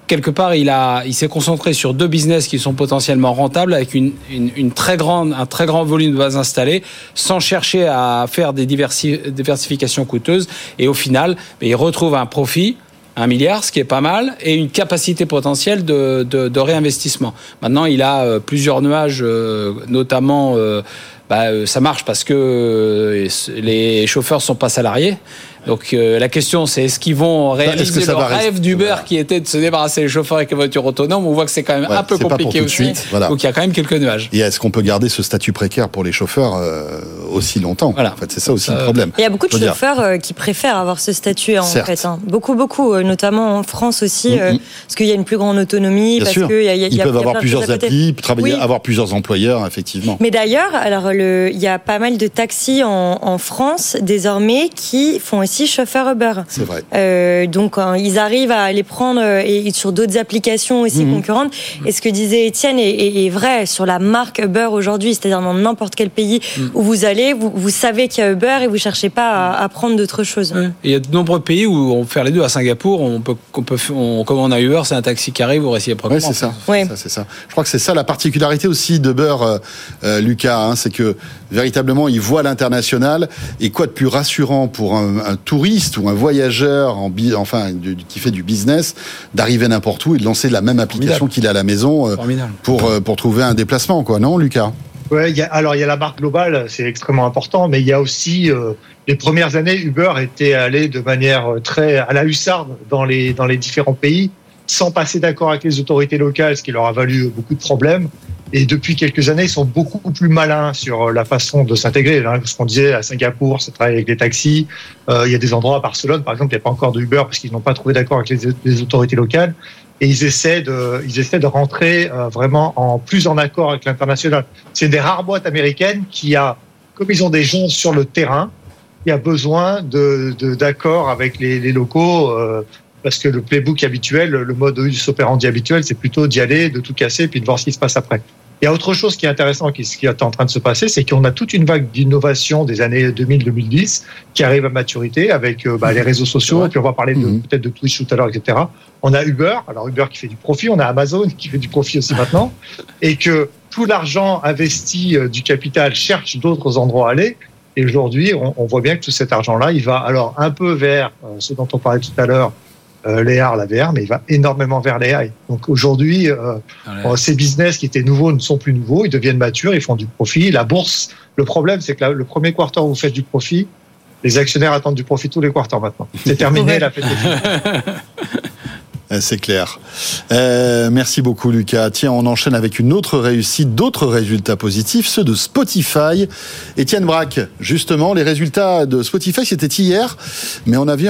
D: quelque part, il, il s'est concentré sur deux business qui sont potentiellement rentables avec une, une, très grande, un très grand volume de bases installées, sans chercher à faire des diversifications coûteuses. Et au final, il retrouve un profit un milliard, ce qui est pas mal, et une capacité potentielle de, de, réinvestissement. Maintenant, il a euh, plusieurs nuages, euh, notamment, euh, bah, ça marche parce que les chauffeurs sont pas salariés. Donc euh, la question, c'est est-ce qu'ils vont réaliser leur rêve d'Uber qui était de se débarrasser des chauffeurs avec les voitures autonomes On voit que c'est quand même un peu compliqué aussi. Donc il y a quand même quelques nuages.
B: Et est-ce qu'on peut garder ce statut précaire pour les chauffeurs euh, aussi longtemps En fait, c'est ça aussi le problème.
C: Il y a beaucoup de chauffeurs euh, qui préfèrent avoir ce statut en fait. Hein. Beaucoup, beaucoup, notamment en France aussi, mm-hmm. parce qu'il y a une plus grande autonomie. parce
B: sûr. Ils peuvent avoir plusieurs applis, travailler, avoir plusieurs employeurs, effectivement.
C: Mais d'ailleurs, alors le, il y a pas mal de taxis en, en France désormais qui font aussi chauffeurs Uber.
B: C'est vrai.
C: Euh, donc hein, ils arrivent à les prendre euh, et, sur d'autres applications aussi mhm. concurrentes. Et ce que disait Étienne est, vrai sur la marque Uber aujourd'hui, c'est-à-dire dans n'importe quel pays mhm. où vous allez, vous, savez qu'il y a Uber et vous cherchez pas à, prendre d'autres choses.
D: il y a de nombreux pays où on peut faire les deux. À Singapour, on peut, on peut on, comme on a Uber, c'est un taxi qui arrive, vous réciproquement.
B: Oui, c'est ça. c'est ça. Je crois que c'est ça la particularité aussi de Uber, euh, Lucas, hein, c'est que véritablement, il voit l'international. Et quoi de plus rassurant pour un, un touriste ou un voyageur en enfin qui fait du business d'arriver n'importe où et de lancer la même application qu'il a à la maison euh, pour euh, pour trouver un déplacement quoi non Lucas?
E: Ouais, y a, alors il y a la marque globale, c'est extrêmement important, mais il y a aussi euh, les premières années, Uber était allé de manière très à la hussarde dans les dans les différents pays, sans passer d'accord avec les autorités locales, ce qui leur a valu beaucoup de problèmes. Et depuis quelques années, ils sont beaucoup plus malins sur la façon de s'intégrer. Ce qu'on disait à Singapour, ça travaille avec les taxis. Euh, il y a des endroits à Barcelone, par exemple, il n'y a pas encore de Uber parce qu'ils n'ont pas trouvé d'accord avec les, autorités locales. Et ils essaient de, ils essaient de rentrer euh, vraiment en plus en accord avec l'international. C'est des rares boîtes américaines qui a, comme ils ont des gens sur le terrain, qui a besoin de d'accord avec les, les locaux. Euh, parce que le playbook habituel, le mode operandi habituel, c'est plutôt d'y aller, de tout casser, puis de voir ce qui se passe après. Il y a autre chose qui est intéressant, qui, qui est en train de se passer, c'est qu'on a toute une vague d'innovation des années 2000-2010 qui arrive à maturité avec euh, bah, les réseaux sociaux, et puis on va parler mhm. peut-être de Twitch tout à l'heure, etc. On a Uber, alors Uber qui fait du profit, on a Amazon *laughs* qui fait du profit aussi maintenant, et que tout l'argent investi euh, du capital cherche d'autres endroits à aller. Et aujourd'hui, on, voit bien que tout cet argent-là, il va alors un peu vers euh, ce dont on parlait tout à l'heure, euh, l'AR, la VR, mais il va énormément vers l'AI. Donc aujourd'hui, euh, euh, ces business qui étaient nouveaux ne sont plus nouveaux, ils deviennent matures, ils font du profit. La bourse, le problème, c'est que le premier quarter où vous faites du profit, les actionnaires attendent du profit tous les quarters maintenant. C'est *laughs* terminé, la fête *laughs*
B: c'est clair. Euh, merci beaucoup, Lucas. Tiens, on enchaîne avec une autre réussite, d'autres résultats positifs, ceux de Spotify. Étienne Braque, justement, les résultats de Spotify, c'était hier, mais on avait,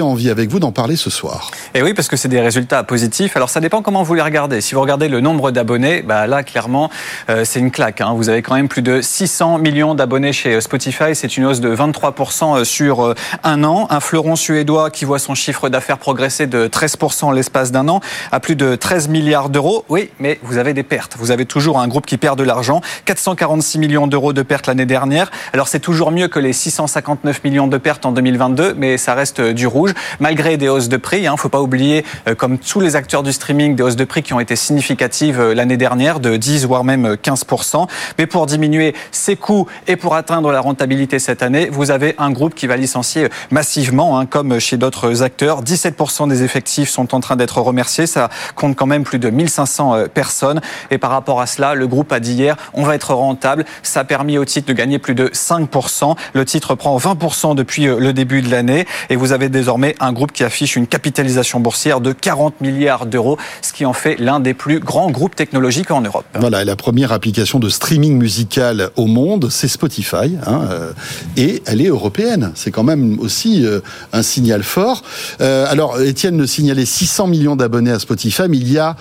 B: envie avec vous d'en parler ce soir.
F: Et oui, parce que c'est des résultats positifs. Alors, ça dépend comment vous les regardez. Si vous regardez le nombre d'abonnés, bah là, clairement, euh, c'est une claque. Hein. Vous avez quand même plus de 600 millions d'abonnés chez Spotify. C'est une hausse de 23% sur un an. Un fleuron suédois qui voit son chiffre d'affaires progresser de 13% l'espace d'un an à plus de 13 milliards d'euros. Oui, mais vous avez des pertes. Vous avez toujours un groupe qui perd de l'argent. 446 millions d'euros de pertes l'année dernière. Alors c'est toujours mieux que les 659 millions de pertes en 2022, mais ça reste du rouge, malgré des hausses de prix. Il hein. ne faut pas oublier, euh, comme tous les acteurs du streaming, des hausses de prix qui ont été significatives euh, l'année dernière, de 10 voire même 15%. Mais pour diminuer ses coûts et pour atteindre la rentabilité cette année, vous avez un groupe qui va licencier massivement, hein, comme chez d'autres acteurs. 17% des effectifs sont en train d'être remerciés. Ça compte quand même plus de 1500 personnes. Et par rapport à cela, le groupe a dit hier, on va être rentable. Ça a permis au titre de gagner plus de 5%. Le titre prend 20% depuis le début de l'année. Et vous avez désormais un groupe qui affiche une capitalisation boursière de 40 milliards d'euros, ce qui en fait l'un des plus grands groupes technologiques en Europe.
B: Voilà, la première application de streaming musical au monde, c'est Spotify. Hein, euh, et elle est européenne. C'est quand même aussi euh, un signal fort. Euh, alors, Étienne nous signalait 600 millions d'abonnés à Spotify, il y a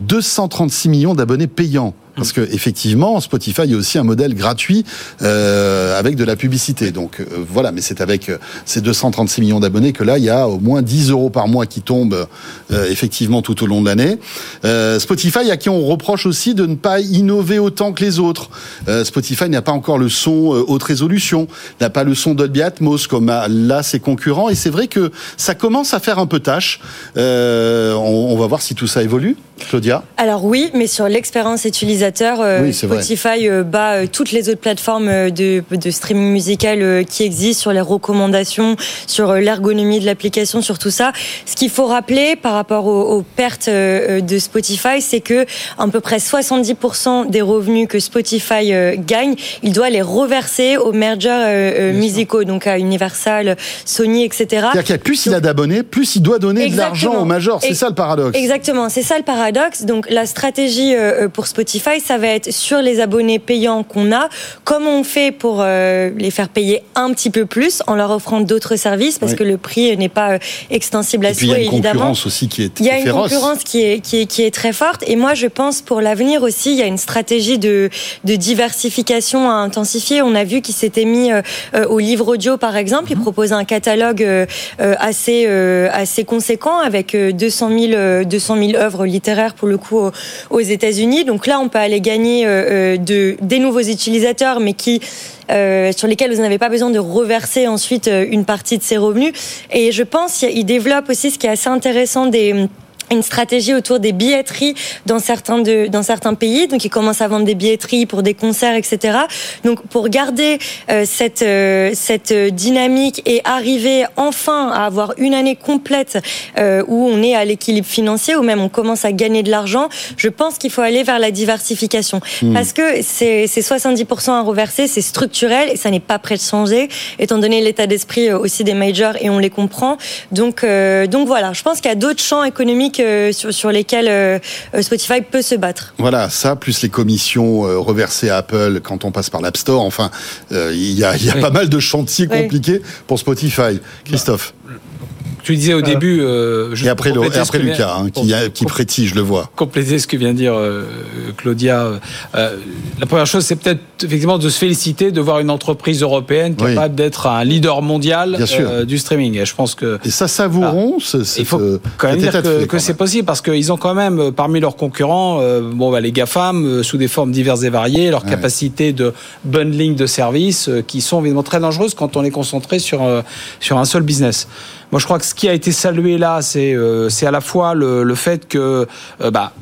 B: 236 millions d'abonnés payants. Parce que effectivement, Spotify est aussi un modèle gratuit euh, avec de la publicité. Donc euh, voilà, mais c'est avec euh, ces 236 millions d'abonnés que là, il y a au moins 10 euros par mois qui tombent euh, effectivement tout au long de l'année. Euh, Spotify, à qui on reproche aussi de ne pas innover autant que les autres. Spotify n'a pas encore le son haute résolution, n'a pas le son Dolby Atmos comme là ses concurrents. Et c'est vrai que ça commence à faire un peu tâche. On, on va voir si tout ça évolue. Claudia?
C: Alors oui, mais sur l'expérience utilisateur, euh, Spotify euh, bat euh, toutes les autres plateformes de, streaming musical qui existent sur les recommandations, sur l'ergonomie de l'application, sur tout ça. Ce qu'il faut rappeler par rapport aux, pertes de Spotify, c'est que à peu près 70% des revenus que Spotify gagne, il doit les reverser aux mergers musicaux, donc à Universal, Sony, etc.
B: C'est-à-dire plus il a d'abonnés, plus il doit donner de l'argent aux majors. C'est ça le paradoxe.
C: Exactement, c'est ça le paradoxe donc la stratégie pour Spotify, ça va être sur les abonnés payants qu'on a, comment on fait pour euh, les faire payer un petit peu plus en leur offrant d'autres services parce que le prix n'est pas extensible à
B: soi évidemment. Il y a une concurrence aussi qui est
C: Il y a une concurrence qui est, qui est, qui est très forte et moi je pense pour l'avenir aussi il y a une stratégie de, de diversification à intensifier. On a vu qu'il s'était mis au livre audio par exemple, il mhm. proposait un catalogue assez assez conséquent avec 200 000 200 000 œuvres littéraires pour le coup aux États-Unis. Donc là, on peut aller gagner euh, euh, de, des nouveaux utilisateurs, mais qui euh, sur lesquels vous n'avez pas besoin de reverser ensuite une partie de ces revenus. Et je pense qu'il développe aussi ce qui est assez intéressant des une stratégie autour des billetteries dans certains de, dans certains pays. Donc, ils commencent à vendre des billetteries pour des concerts, etc. Donc, pour garder euh, cette euh, cette dynamique et arriver enfin à avoir une année complète euh, où on est à l'équilibre financier, ou même on commence à gagner de l'argent, je pense qu'il faut aller vers la diversification hmm. parce que c'est 70% à reverser, c'est structurel et ça n'est pas prêt de changer, étant donné l'état d'esprit aussi des majors et on les comprend. Donc donc voilà, je pense qu'il y a d'autres champs économiques euh, sur, lesquels euh, Spotify peut se battre.
B: Voilà, ça, plus les commissions euh, reversées à Apple quand on passe par l'App Store. Enfin, il y a, pas mal de chantiers compliqués pour Spotify. Christophe
D: tu disais au début.
B: Euh, et après, après Lucas, hein, qui, qui prétise, je le vois.
D: Compléter ce que vient de dire euh, Claudia. Euh, la première chose, c'est peut-être effectivement de se féliciter de voir une entreprise européenne capable d'être un leader mondial euh, du streaming. Et je pense que.
B: Et ça savourons. Ah,
D: il faut quand même dire que, c'est possible parce qu'ils ont quand même parmi leurs concurrents, bon, bah, les GAFAM sous des formes diverses et variées, leur capacité de bundling de services qui sont évidemment très dangereuses quand on est concentré sur sur un seul business. Moi, je crois que ce qui a été salué là, c'est euh, à la fois le, le fait que euh, bah,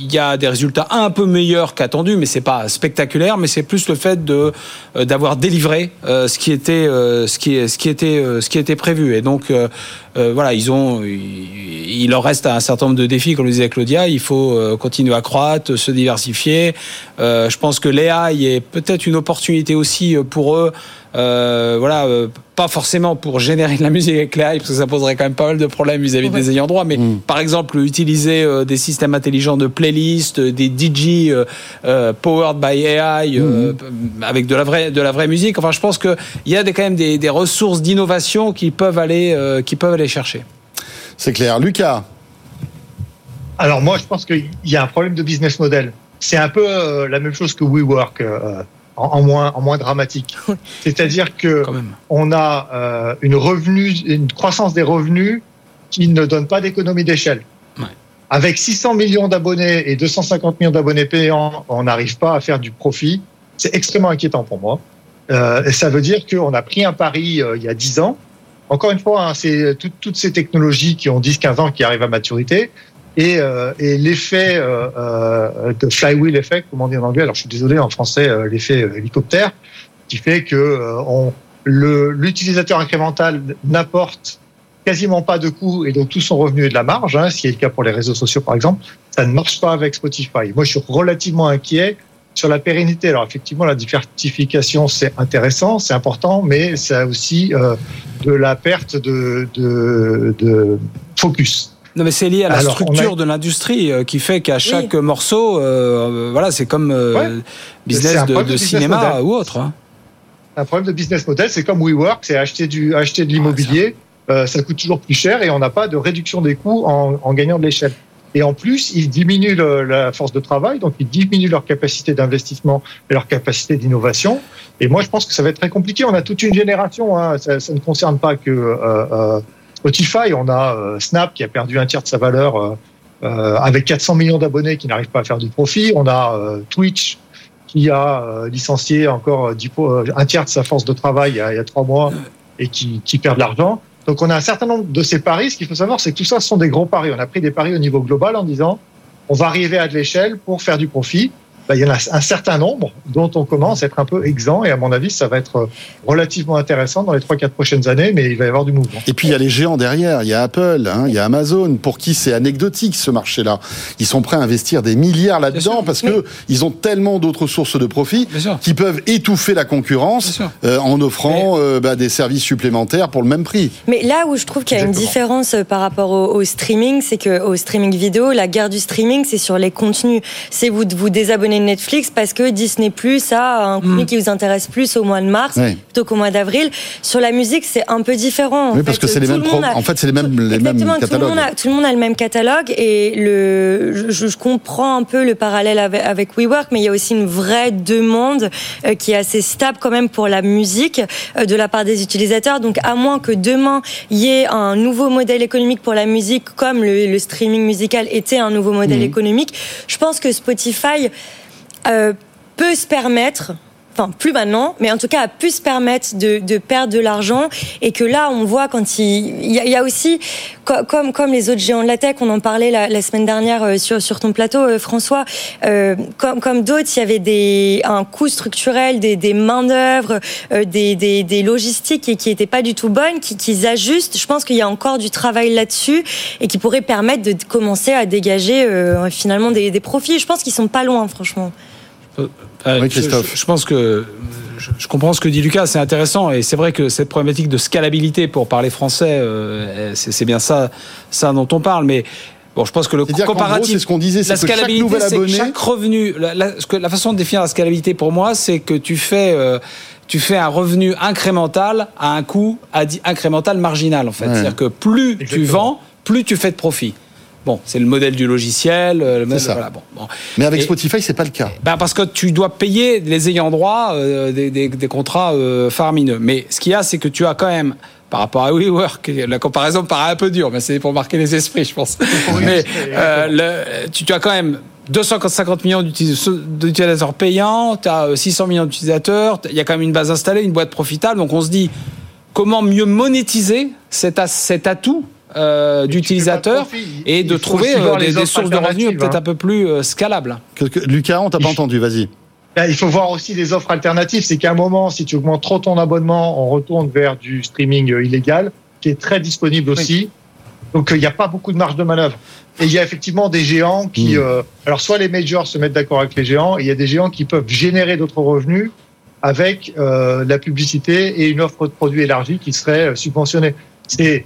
D: il y a des résultats un peu meilleurs qu'attendus, mais c'est pas spectaculaire. Mais c'est plus le fait de euh, d'avoir délivré euh, ce qui était euh, ce qui ce qui était ce qui était prévu. Et donc voilà, ils ont il leur reste un certain nombre de défis, comme le disait Claudia. Il faut continuer à croître, se diversifier. je pense que l'AI est peut-être une opportunité aussi pour eux. voilà, pas forcément pour générer de la musique avec l'AI, parce que ça poserait quand même pas mal de problèmes vis-à-vis des ayants droit, mais mm. par exemple utiliser des systèmes intelligents de des DJ euh, euh, powered by AI euh, mm-hmm. avec de la vraie de la vraie musique. Enfin, je pense qu'il y a des, quand même des, ressources d'innovation qui peuvent aller qui peuvent aller chercher.
B: C'est clair, Lucas.
E: Alors moi, je pense qu'il y a un problème de business model. C'est un peu la même chose que WeWork. en, moins en moins dramatique. C'est-à-dire que on a une revenu, une croissance des revenus qui ne donne pas d'économie d'échelle. Avec 600 millions d'abonnés et 250 millions d'abonnés payants, on n'arrive pas à faire du profit. C'est extrêmement inquiétant pour moi. Euh, ça veut dire qu'on a pris un pari euh, il y a 10 ans. Encore une fois, hein, c'est toutes ces technologies qui ont 10-15 ans qui arrivent à maturité. Et, euh, et l'effet euh, euh, de flywheel effect, comme on dit en anglais, alors je suis désolé en français, euh, l'effet hélicoptère, qui fait que on, l'utilisateur incrémental n'apporte quasiment pas de coûts et donc tout son revenu est de la marge, hein, ce qui est le cas pour les réseaux sociaux par exemple, ça ne marche pas avec Spotify. Moi, je suis relativement inquiet sur la pérennité. Alors effectivement, la diversification, c'est intéressant, c'est important, mais c'est aussi euh, de la perte de, de, de focus.
D: Non, mais c'est lié à la structure de l'industrie euh, qui fait qu'à chaque morceau, euh, voilà, c'est comme business, de, cinéma ou autre. Hein.
E: Un problème de business model, c'est comme WeWork, c'est acheter du acheter de l'immobilier, ça coûte toujours plus cher et on n'a pas de réduction des coûts en, en gagnant de l'échelle. Et en plus, ils diminuent la force de travail, donc ils diminuent leur capacité d'investissement et leur capacité d'innovation. Et moi, je pense que ça va être très compliqué. On a toute une génération, hein. ça, ça, ne concerne pas que euh, euh Spotify. On a euh, Snap qui a perdu un tiers de sa valeur euh, euh avec 400 millions d'abonnés qui n'arrivent pas à faire du profit. On a Twitch qui a licencié encore un tiers de sa force de travail il y a, il y a trois mois et qui, qui perd de l'argent. Donc on a un certain nombre de ces paris. Ce qu'il faut savoir, c'est que tout ça, ce sont des gros paris. On a pris des paris au niveau global en disant, on va arriver à de l'échelle pour faire du profit. Bah, il y en a un certain nombre dont on commence à être un peu exempt. Et à mon avis, ça va être relativement intéressant dans les 3-4 prochaines années, mais il va y avoir du mouvement.
B: Et puis il y a les géants derrière. Il y a Apple, hein, il y a Amazon, pour qui c'est anecdotique ce marché-là? Ils sont prêts à investir des milliards là-dedans parce que ils ont tellement d'autres sources de profit qui peuvent étouffer la concurrence euh, en offrant euh, bah, des services supplémentaires pour le même prix.
C: Mais là où je trouve qu'il y a une différence euh, par rapport au, streaming, c'est que au streaming vidéo, la guerre du streaming, c'est sur les contenus. C'est vous vous désabonner Netflix parce que Disney Plus a un contenu mm. qui vous intéresse plus au mois de mars plutôt qu'au mois d'avril. Sur la musique, c'est un peu différent.
B: oui, parce que c'est les mêmes. En fait, c'est les mêmes, les mêmes catalogues. Tout le,
C: monde a, tout le monde a le même catalogue et le. Je, comprends un peu le parallèle avec, avec, WeWork, mais il y a aussi une vraie demande euh, qui est assez stable quand même pour la musique euh, de la part des utilisateurs. Donc, à moins que demain il y ait un nouveau modèle économique pour la musique, comme le, streaming musical était un nouveau modèle mm. économique, je pense que Spotify euh, peut se permettre enfin plus maintenant, mais en tout cas a pu se permettre de, perdre de l'argent et que là on voit quand il, il y, a, aussi comme comme les autres géants de la tech, on en parlait la, semaine dernière euh, sur sur ton plateau, euh, François, euh, comme comme d'autres, il y avait des un coût structurel, des, des main d'œuvre, des, des, logistiques qui qui étaient pas du tout bonnes, qui qu'ils ajustent. Je pense qu'il y a encore du travail là-dessus et qui pourrait permettre de commencer à dégager finalement des, des profits. Je pense qu'ils sont pas loin, franchement.
D: Euh, oui, Christophe. Je, pense que je, comprends ce que dit Lucas, c'est intéressant et c'est vrai que cette problématique de scalabilité, pour parler français, euh, c'est bien ça, ça dont on parle, mais. Bon, je pense que le comparatif,
B: c'est ce qu'on disait, c'est que chaque nouvel abonné,
D: chaque revenu, la, la, façon de définir la scalabilité pour moi, c'est que tu fais, euh, tu fais un revenu incrémental à un coût incrémental marginal en fait. C'est-à-dire que plus tu vends, plus tu fais de profit. Bon, c'est le modèle du logiciel. Euh,
B: voilà, bon, Mais avec Spotify, c'est pas le cas.
D: Ben parce que tu dois payer les ayants droit euh, des, des, des, contrats euh, faramineux. Mais ce qu'il y a, c'est que tu as quand même par rapport à WeWork, la comparaison paraît un peu dure, mais c'est pour marquer les esprits, je pense. *laughs* mais le, tu, tu, as quand même 250 millions d'utilisateurs payants, tu as 600 millions d'utilisateurs, il y a quand même une base installée, une boîte profitable, donc on se dit comment mieux monétiser cet, cet atout euh, d'utilisateurs et de trouver euh, des, sources de revenus peut-être hein. un peu plus euh, scalables.
B: Lucas, on t'a pas entendu, vas-y.
E: Ben, il faut voir aussi des offres alternatives. C'est qu'à un moment, si tu augmentes trop ton abonnement, on retourne vers du streaming illégal, qui est très disponible aussi. Donc il n'y a pas beaucoup de marge de manœuvre. Et il y a effectivement des géants qui, hmm. alors soit les majors se mettent d'accord avec les géants, et il y a des géants qui peuvent générer d'autres revenus avec la publicité et une offre de produits élargie qui serait subventionnée. C'est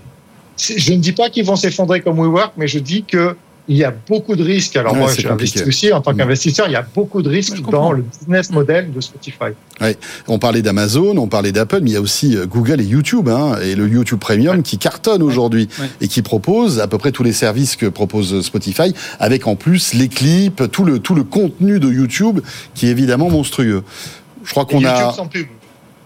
E: je ne dis pas qu'ils vont s'effondrer comme WeWork, mais je dis que il y a beaucoup de risques. Alors moi, j'ai investi aussi en tant mm. qu'investisseur. Il y a beaucoup de risques dans le business model de Spotify.
B: On parlait d'Amazon, on parlait d'Apple, mais il y a aussi euh, Google et YouTube, hein, et le YouTube Premium qui cartonne aujourd'hui et qui propose à peu près tous les services que propose Spotify, avec en plus les clips, tout le tout le contenu de YouTube qui est évidemment monstrueux. Je crois qu'on a.
E: Sans pub.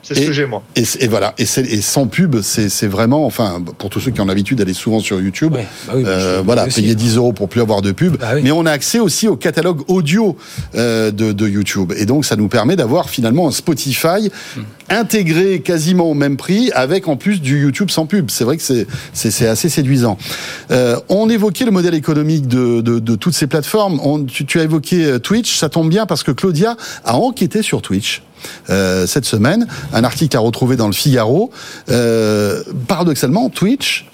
E: C'est ce que j'ai moi.
B: Et, voilà, et, et, sans pub, c'est vraiment, enfin, pour tous ceux qui ont l'habitude d'aller souvent sur YouTube, bah euh, voilà, payer 10 euros pour plus avoir de pub. Bah mais on a accès aussi au catalogue audio euh, de, de, YouTube, et donc ça nous permet d'avoir finalement un Spotify hmm. intégré quasiment au même prix, avec en plus du YouTube sans pub. C'est vrai que c'est assez séduisant. Euh, on évoquait le modèle économique de, de, de toutes ces plateformes. On, tu, tu as évoqué Twitch, ça tombe bien parce que Claudia a enquêté sur Twitch. Cette semaine, un article à retrouver dans le Figaro. paradoxalement, Twitch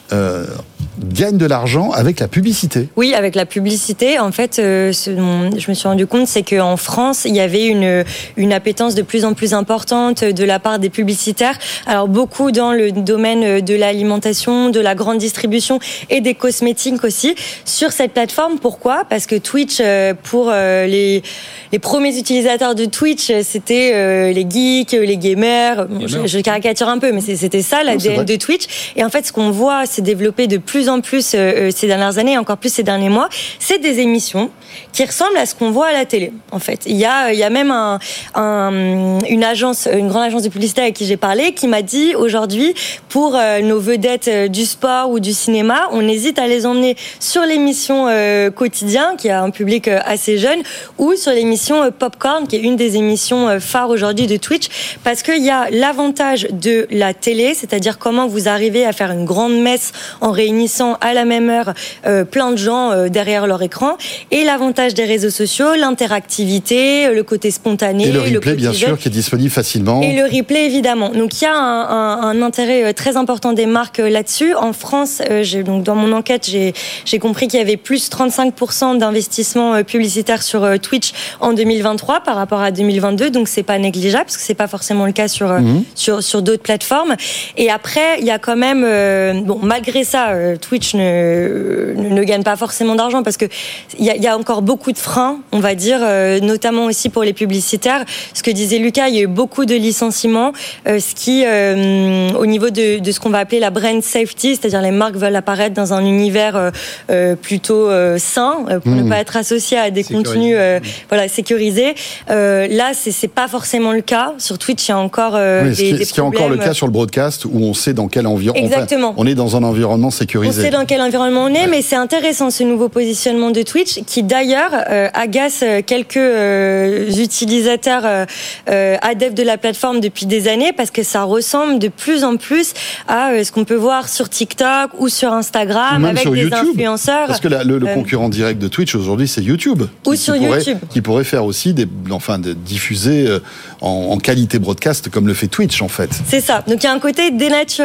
B: gagne de l'argent avec la publicité.
C: Oui, avec la publicité. En fait, euh, ce dont je me suis rendu compte, c'est qu'en France, il y avait une, une appétence de plus en plus importante de la part des publicitaires. Alors beaucoup dans le domaine de l'alimentation, de la grande distribution et des cosmétiques aussi sur cette plateforme. Pourquoi? Parce que Twitch, euh, pour euh, les, les premiers utilisateurs de Twitch, c'était les geeks, les gamers. Je, caricature un peu, mais c'était ça l'ADN de Twitch. Et en fait, ce qu'on voit s'est développé de plus en plus euh, euh, ces dernières années, et encore plus ces derniers mois, c'est des émissions qui ressemblent à ce qu'on voit à la télé. En fait, il y a, il y a même un, une agence, une grande agence de publicité avec qui j'ai parlé, qui m'a dit aujourd'hui, pour euh, nos vedettes du sport ou du cinéma, on hésite à les emmener sur l'émission quotidien, qui a un public assez jeune, ou sur l'émission Popcorn, qui est une des émissions phares aujourd'hui de Twitch, parce qu'il y a l'avantage de la télé, c'est-à-dire comment vous arrivez à faire une grande messe en réunissant à la même heure euh, plein de gens euh, derrière leur écran. Et l'avantage des réseaux sociaux, l'interactivité, euh, le côté spontané.
B: Et le replay, bien sûr, qui est disponible facilement.
C: Et le replay, évidemment. Donc il y a un, un, intérêt très important des marques là-dessus. En France, donc dans mon enquête, j'ai compris qu'il y avait plus 35% d'investissement publicitaire sur Twitch en 2023 par rapport à 2022. Donc c'est pas négligeable parce que c'est pas forcément le cas sur mhm. sur sur d'autres plateformes. Et après, il y a quand même bon malgré ça, Twitch ne, ne, gagne pas forcément d'argent parce que il y, a, encore beaucoup de freins, on va dire, euh, notamment aussi pour les publicitaires. Ce que disait Lucas, il y a eu beaucoup de licenciements, euh, ce qui, euh, au niveau de, de ce qu'on va appeler la brand safety, c'est-à-dire les marques veulent apparaître dans un univers plutôt sain pour ne mmh. pas être associé à des contenus voilà sécurisés. là, c'est pas forcément le cas. Sur Twitch, il y a encore des,
B: ce
C: qui,
B: ce qui est encore le cas sur le broadcast où on sait dans quel environnement.
C: Exactement.
B: on est dans un environnement sécurisé.
C: On sait dans quel environnement on est, mais c'est intéressant ce nouveau positionnement de Twitch qui d'ailleurs euh, agace euh, quelques euh, utilisateurs adeptes de la plateforme depuis des années parce que ça ressemble de plus en plus à ce qu'on peut voir sur TikTok ou sur Instagram avec des influenceurs.
B: Parce que le, concurrent direct de Twitch aujourd'hui c'est YouTube.
C: Ou sur YouTube.
B: Qui pourrait faire aussi des, enfin, de diffuser en, qualité broadcast comme le fait Twitch en fait.
C: C'est ça. Donc il y a un côté dénature,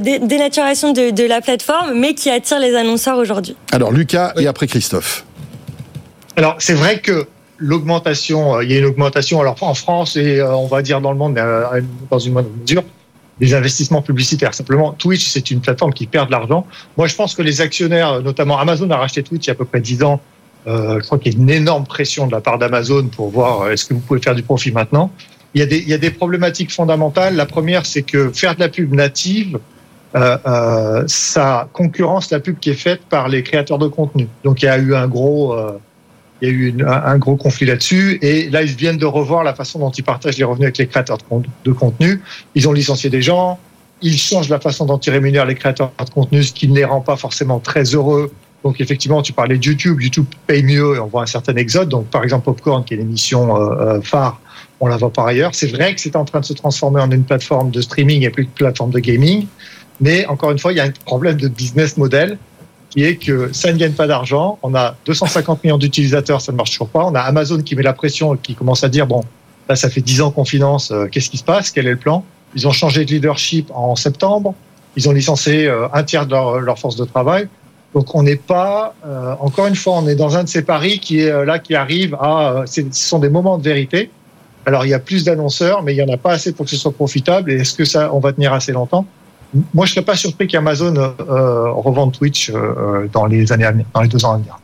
C: dénaturation de, de la plateforme, mais qui attire les annonceurs aujourd'hui.
B: Alors Lucas et après Christophe.
E: Alors c'est vrai que l'augmentation, euh, il y a une augmentation alors en France et euh, on va dire dans le monde, euh, dans une moindre mesure, des investissements publicitaires. Simplement, Twitch, c'est une plateforme qui perd de l'argent. Moi, je pense que les actionnaires, notamment Amazon a racheté Twitch il y a à peu près 10 ans. Je crois qu'il y a une énorme pression de la part d'Amazon pour voir est-ce que vous pouvez faire du profit maintenant. Il y, a des, il y a des problématiques fondamentales. La première, c'est que faire de la pub native, euh, euh, ça concurrence la pub qui est faite par les créateurs de contenu. Donc il y a eu un gros, euh, il y a eu un, gros conflit là-dessus. Et là, ils viennent de revoir la façon dont ils partagent les revenus avec les créateurs de contenu. Ils ont licencié des gens. Ils changent la façon dont ils rémunèrent les créateurs de contenu, ce qui ne les rend pas forcément très heureux. Donc effectivement, tu parlais de YouTube. YouTube paye mieux et on voit un certain exode. Donc par exemple, Popcorn, qui est l'émission euh, phare, on la voit par ailleurs. C'est vrai que c'est en train de se transformer en une plateforme de streaming et plus une plateforme de gaming. Mais encore une fois, il y a un problème de business model qui est que ça ne gagne pas d'argent. On a 250 millions d'utilisateurs, ça ne marche toujours pas. On a Amazon qui met la pression, qui commence à dire bon, là ça fait 10 ans qu'on finance, euh, qu'est-ce qui se passe? Quel est le plan? Ils ont changé de leadership en septembre. Ils ont licencié euh, un tiers de leur, force de travail. Donc on n'est pas, euh, encore une fois, on est dans un de ces paris qui est là qui arrive à, ce sont des moments de vérité. Alors il y a plus d'annonceurs, mais il y en a pas assez pour que ce soit profitable. Et est-ce que ça, on va tenir assez longtemps? Moi, je serais pas surpris qu'Amazon euh, revende Twitch euh, dans les années à venir, dans les deux ans à venir.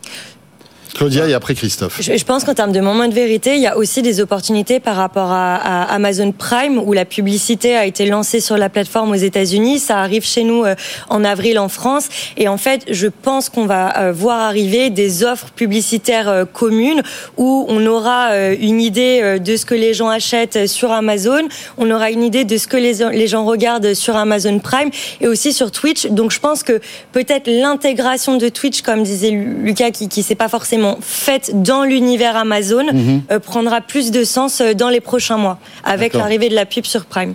B: Claudia et après Christophe.
C: Je, pense qu'en termes de moment de vérité, il y a aussi des opportunités par rapport à, Amazon Prime où la publicité a été lancée sur la plateforme aux États-Unis. Ça arrive chez nous euh, en avril en France. Et en fait, je pense qu'on va euh, voir arriver des offres publicitaires euh, communes où on aura une idée de ce que les gens achètent sur Amazon. On aura une idée de ce que les, gens regardent sur Amazon Prime et aussi sur Twitch. Donc je pense que peut-être l'intégration de Twitch, comme disait Lucas, qui ne sait pas forcément faite dans l'univers Amazon mhm. euh, prendra plus de sens euh, dans les prochains mois avec l'arrivée de la pub sur Prime.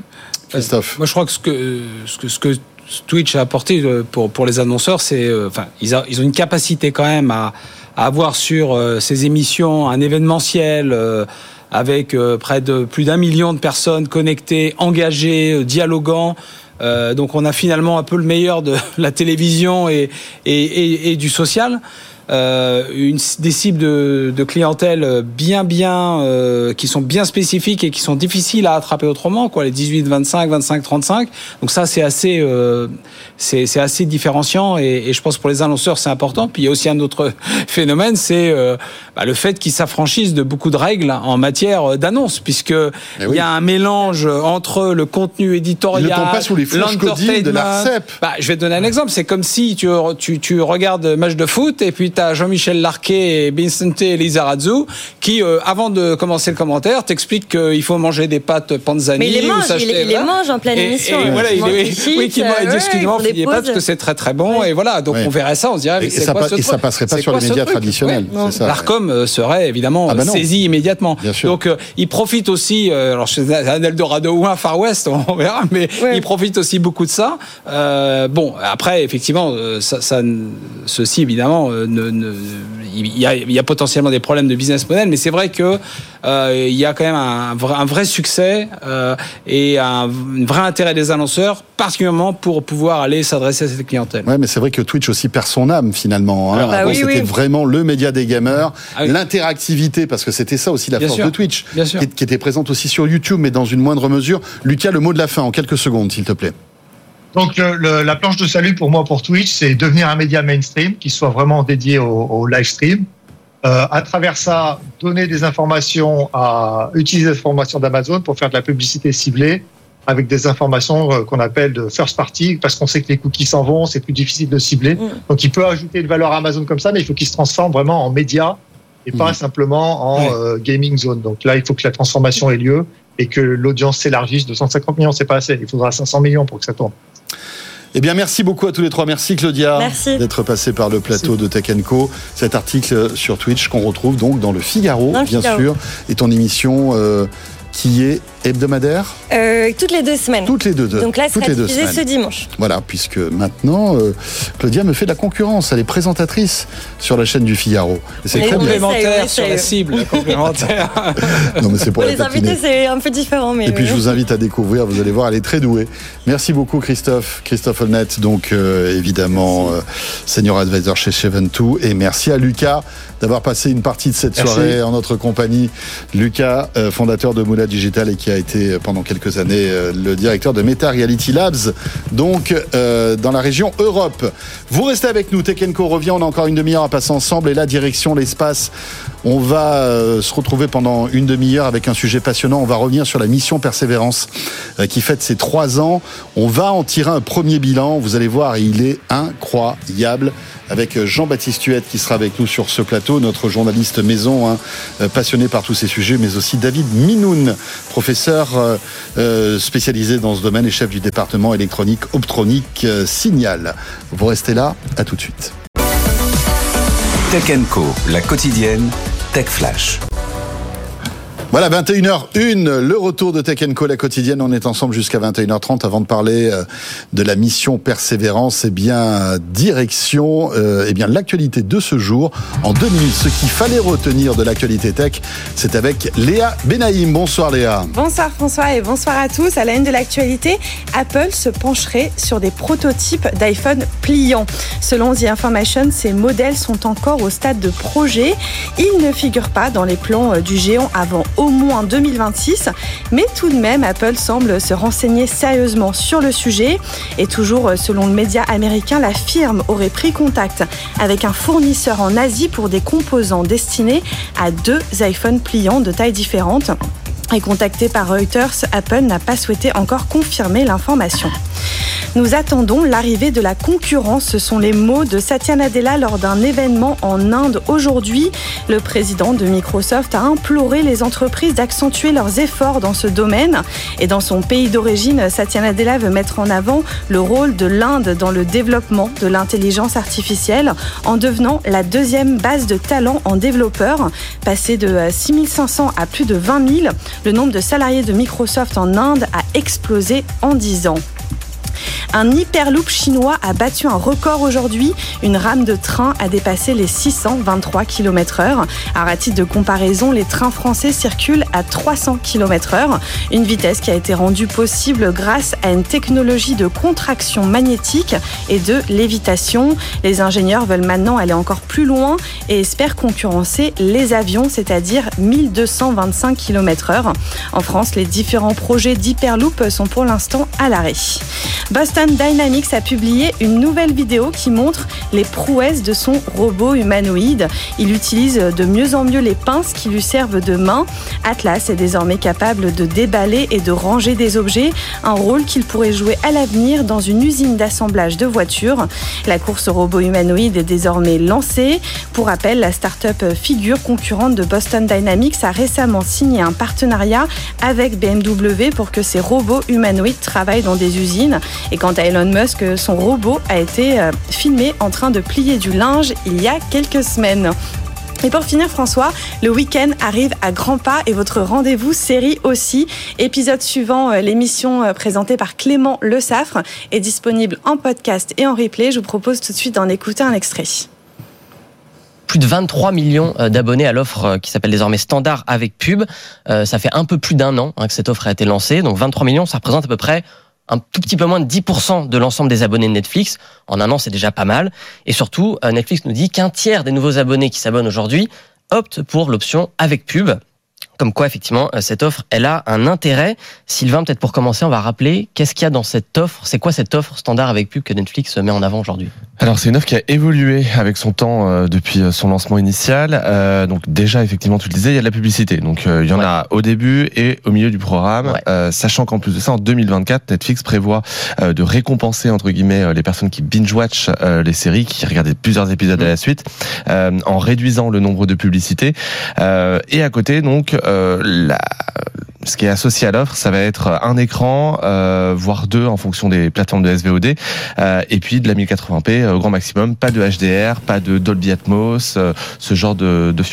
B: Christophe.
D: Moi, je crois que ce que, ce que, ce que Twitch a apporté euh, pour, pour les annonceurs, c'est, enfin, ils, ils, ont une capacité quand même à, à avoir sur ces émissions un événementiel avec près de plus d'un million de personnes connectées, engagées, dialoguant. donc on a finalement un peu le meilleur de *laughs* la télévision et, et, et du social euh, une, des cibles de, de, clientèle bien bien euh, qui sont bien spécifiques et qui sont difficiles à attraper autrement quoi les 18 25 25 35 donc ça c'est assez euh, c'est assez différenciant et, et, je pense pour les annonceurs c'est important. Puis il y a aussi un autre *laughs* phénomène c'est euh, bah, le fait qu'ils s'affranchissent de beaucoup de règles en matière d'annonce puisque eh il y a un mélange entre le contenu éditorial
B: ne pas sous les de l'ARCEP
D: bah, je vais te donner un exemple. C'est comme si tu, tu, tu regardes match de foot et puis tu Jean-Michel Larquet et Vincente Lizarazu qui, euh, avant de commencer le commentaire, t'expliquent qu'il faut manger des pâtes panzani.
C: Mais il les mange, il, les mange en pleine émission.
D: Et, voilà, il, oui, qu'il dit excusez-moi, des pâtes parce que c'est très très bon. Et voilà, donc on verrait ça, on se dirait, mais c'est quoi ce
B: Et ça passerait pas sur les médias traditionnels.
D: L'ARCOM euh, serait évidemment ah bah saisi immédiatement. Donc euh, il profite aussi, alors chez un Eldorado ou un Far West, *laughs* on verra, mais il profite aussi beaucoup de ça. Bon, après, effectivement, ceci évidemment ne il y, a, potentiellement des problèmes de business model, mais c'est vrai que euh, il y a quand même un, vrai, succès euh, et un, vrai intérêt des annonceurs, particulièrement pour pouvoir aller s'adresser à cette clientèle.
B: Ouais, mais c'est vrai que Twitch aussi perd son âme finalement. Hein. Bah c'était vraiment le média des gamers, ah l'interactivité, parce que c'était ça aussi la force de Twitch, qui, qui était présente aussi sur YouTube, mais dans une moindre mesure. Lucas, le mot de la fin en quelques secondes, s'il te plaît.
E: Donc la planche de salut pour moi pour Twitch, c'est devenir un média mainstream qui soit vraiment dédié au, live stream. Euh, à travers ça, donner des informations, à utiliser les informations d'Amazon pour faire de la publicité ciblée avec des informations euh, qu'on appelle de first party parce qu'on sait que les cookies s'en vont, c'est plus difficile de cibler. Mm. Donc il peut ajouter une valeur à Amazon comme ça, mais il faut qu'il se transforme vraiment en média et pas mm. simplement en euh, gaming zone. Donc là, il faut que la transformation ait lieu et que l'audience s'élargisse. 250 millions, c'est pas assez. Il faudra 500 millions pour que ça tourne.
B: Eh bien, merci beaucoup à tous les trois. Merci Claudia d'être passé par le plateau de Tech Co. Cet article sur Twitch qu'on retrouve donc dans le Figaro, bien sûr, et ton émission euh, qui est hebdomadaire
C: euh, Toutes les deux semaines.
B: Toutes les deux.
C: Donc là,
B: toutes
C: les deux ce dimanche.
B: Voilà, puisque maintenant, euh, Claudia me fait de la concurrence. Elle est présentatrice sur la chaîne du Figaro.
D: C'est très complémentaire sur la cible. complémentaire. *laughs*
B: non, mais c'est pour,
C: les invités, c'est un peu différent. Mais
B: Et puis, je vous invite à découvrir. Vous allez voir, elle est très douée. Merci beaucoup, Christophe. Christophe Olnet, donc euh, évidemment, senior advisor chez Cheventou. Et merci à Lucas d'avoir passé une partie de cette soirée en notre compagnie. Lucas, fondateur de Moula Digital et qui a été pendant quelques années euh, le directeur de Meta Reality Labs, donc euh, dans la région Europe. Vous restez avec nous, Tech revient, on a encore une demi-heure à passer ensemble et la direction l'espace. On va euh, se retrouver pendant une demi-heure avec un sujet passionnant. On va revenir sur la mission Persévérance qui fête ses trois ans. On va en tirer un premier bilan. Vous allez voir, il est incroyable avec Jean-Baptiste Huette qui sera avec nous sur ce plateau, notre journaliste maison, hein, euh, passionné par tous ces sujets, mais aussi David Minoun, professeur euh, euh, spécialisé dans ce domaine et chef du département électronique Optronique Signal. Vous restez là, à tout de suite.
A: Tech Co, la quotidienne, Tech Flash.
B: Voilà, 21h01, le retour de Tech Co, la quotidienne. On est ensemble jusqu'à 21h30 avant de parler euh, de la mission Persévérance. Eh bien, direction, euh, eh bien, l'actualité de ce jour. En deux minutes, ce qu'il fallait retenir de l'actualité tech, c'est avec Léa Benaïm. Bonsoir Léa.
G: Bonsoir François et bonsoir à tous. À la haine de l'actualité, Apple se pencherait sur des prototypes d'iPhone pliants. Selon The Information, ces modèles sont encore au stade de projet. Ils ne figurent pas dans les plans euh, du géant avant au moins 2026. Mais tout de même, Apple semble se renseigner sérieusement sur le sujet. Et toujours selon le média américain, la firme aurait pris contact avec un fournisseur en Asie pour des composants destinés à deux iPhones pliants de tailles différentes. Et contacté par Reuters, Apple n'a pas souhaité encore confirmer l'information. Nous attendons l'arrivée de la concurrence. Ce sont les mots de Satya Nadella lors d'un événement en Inde aujourd'hui. Le président de Microsoft a imploré les entreprises d'accentuer leurs efforts dans ce domaine. Et dans son pays d'origine, Satya Nadella veut mettre en avant le rôle de l'Inde dans le développement de l'intelligence artificielle en devenant la deuxième base de talents en développeurs. Passé de 6500 à plus de 20 000, le nombre de salariés de Microsoft en Inde a explosé en 10 ans. Un hyperloop chinois a battu un record aujourd'hui. Une rame de train a dépassé les 623 km heure. À titre de comparaison, les trains français circulent à 300 km heure. Une vitesse qui a été rendue possible grâce à une technologie de contraction magnétique et de lévitation. Les ingénieurs veulent maintenant aller encore plus loin et espèrent concurrencer les avions, c'est-à-dire 1225 km heure. En France, les différents projets d'Hyperloop sont pour l'instant à l'arrêt. Boston Dynamics a publié une nouvelle vidéo qui montre les prouesses de son robot humanoïde. Il utilise de mieux en mieux les pinces qui lui servent de main. Atlas est désormais capable de déballer et de ranger des objets, un rôle qu'il pourrait jouer à l'avenir dans une usine d'assemblage de voitures. La course au robot humanoïde est désormais lancée. Pour rappel, la start-up Figure, concurrente de Boston Dynamics, a récemment signé un partenariat avec BMW pour que ces robots humanoïdes travaillent dans des usines. Et quant à Elon Musk, son robot a été euh, filmé en train de plier du linge il y a quelques semaines. Et pour finir, François, le week-end arrive à grands pas et votre rendez-vous série aussi. Épisode suivant, euh, l'émission euh, présentée par Clément Le Saffre est disponible en podcast et en replay. Je vous propose tout de suite d'en écouter un extrait
H: plus de 23 millions d'abonnés à l'offre qui s'appelle désormais Standard avec pub. ça fait un peu plus d'un an hein, que cette offre a été lancée. Donc 23 millions, ça représente à peu près un tout petit peu moins de 10% de l'ensemble des abonnés de Netflix. En un an, c'est déjà pas mal. Et surtout, euh, Netflix nous dit qu'un tiers des nouveaux abonnés qui s'abonnent aujourd'hui optent pour l'option avec pub. Comme quoi, effectivement, euh, cette offre, elle a un intérêt. Sylvain, peut-être pour commencer, on va rappeler qu'est-ce qu'il y a dans cette offre? C'est quoi cette offre standard avec pub que Netflix met en avant aujourd'hui?
I: Alors, c'est une offre qui a évolué avec son temps euh, depuis euh, son lancement initial. donc déjà, effectivement, tu le disais, il y a de la publicité. Donc il y en a au début et au milieu du programme. sachant qu'en plus de ça, en 2024, Netflix prévoit de récompenser entre guillemets les personnes qui binge-watch les séries, qui regardent plusieurs épisodes à la suite, en réduisant le nombre de publicités. et à côté, donc euh, ce qui est associé à l'offre, ça va être un écran, euh, voire deux en fonction des plateformes de SVOD, euh, et puis de la 1080p au grand maximum, pas de HDR, pas de Dolby Atmos, ce genre de, de.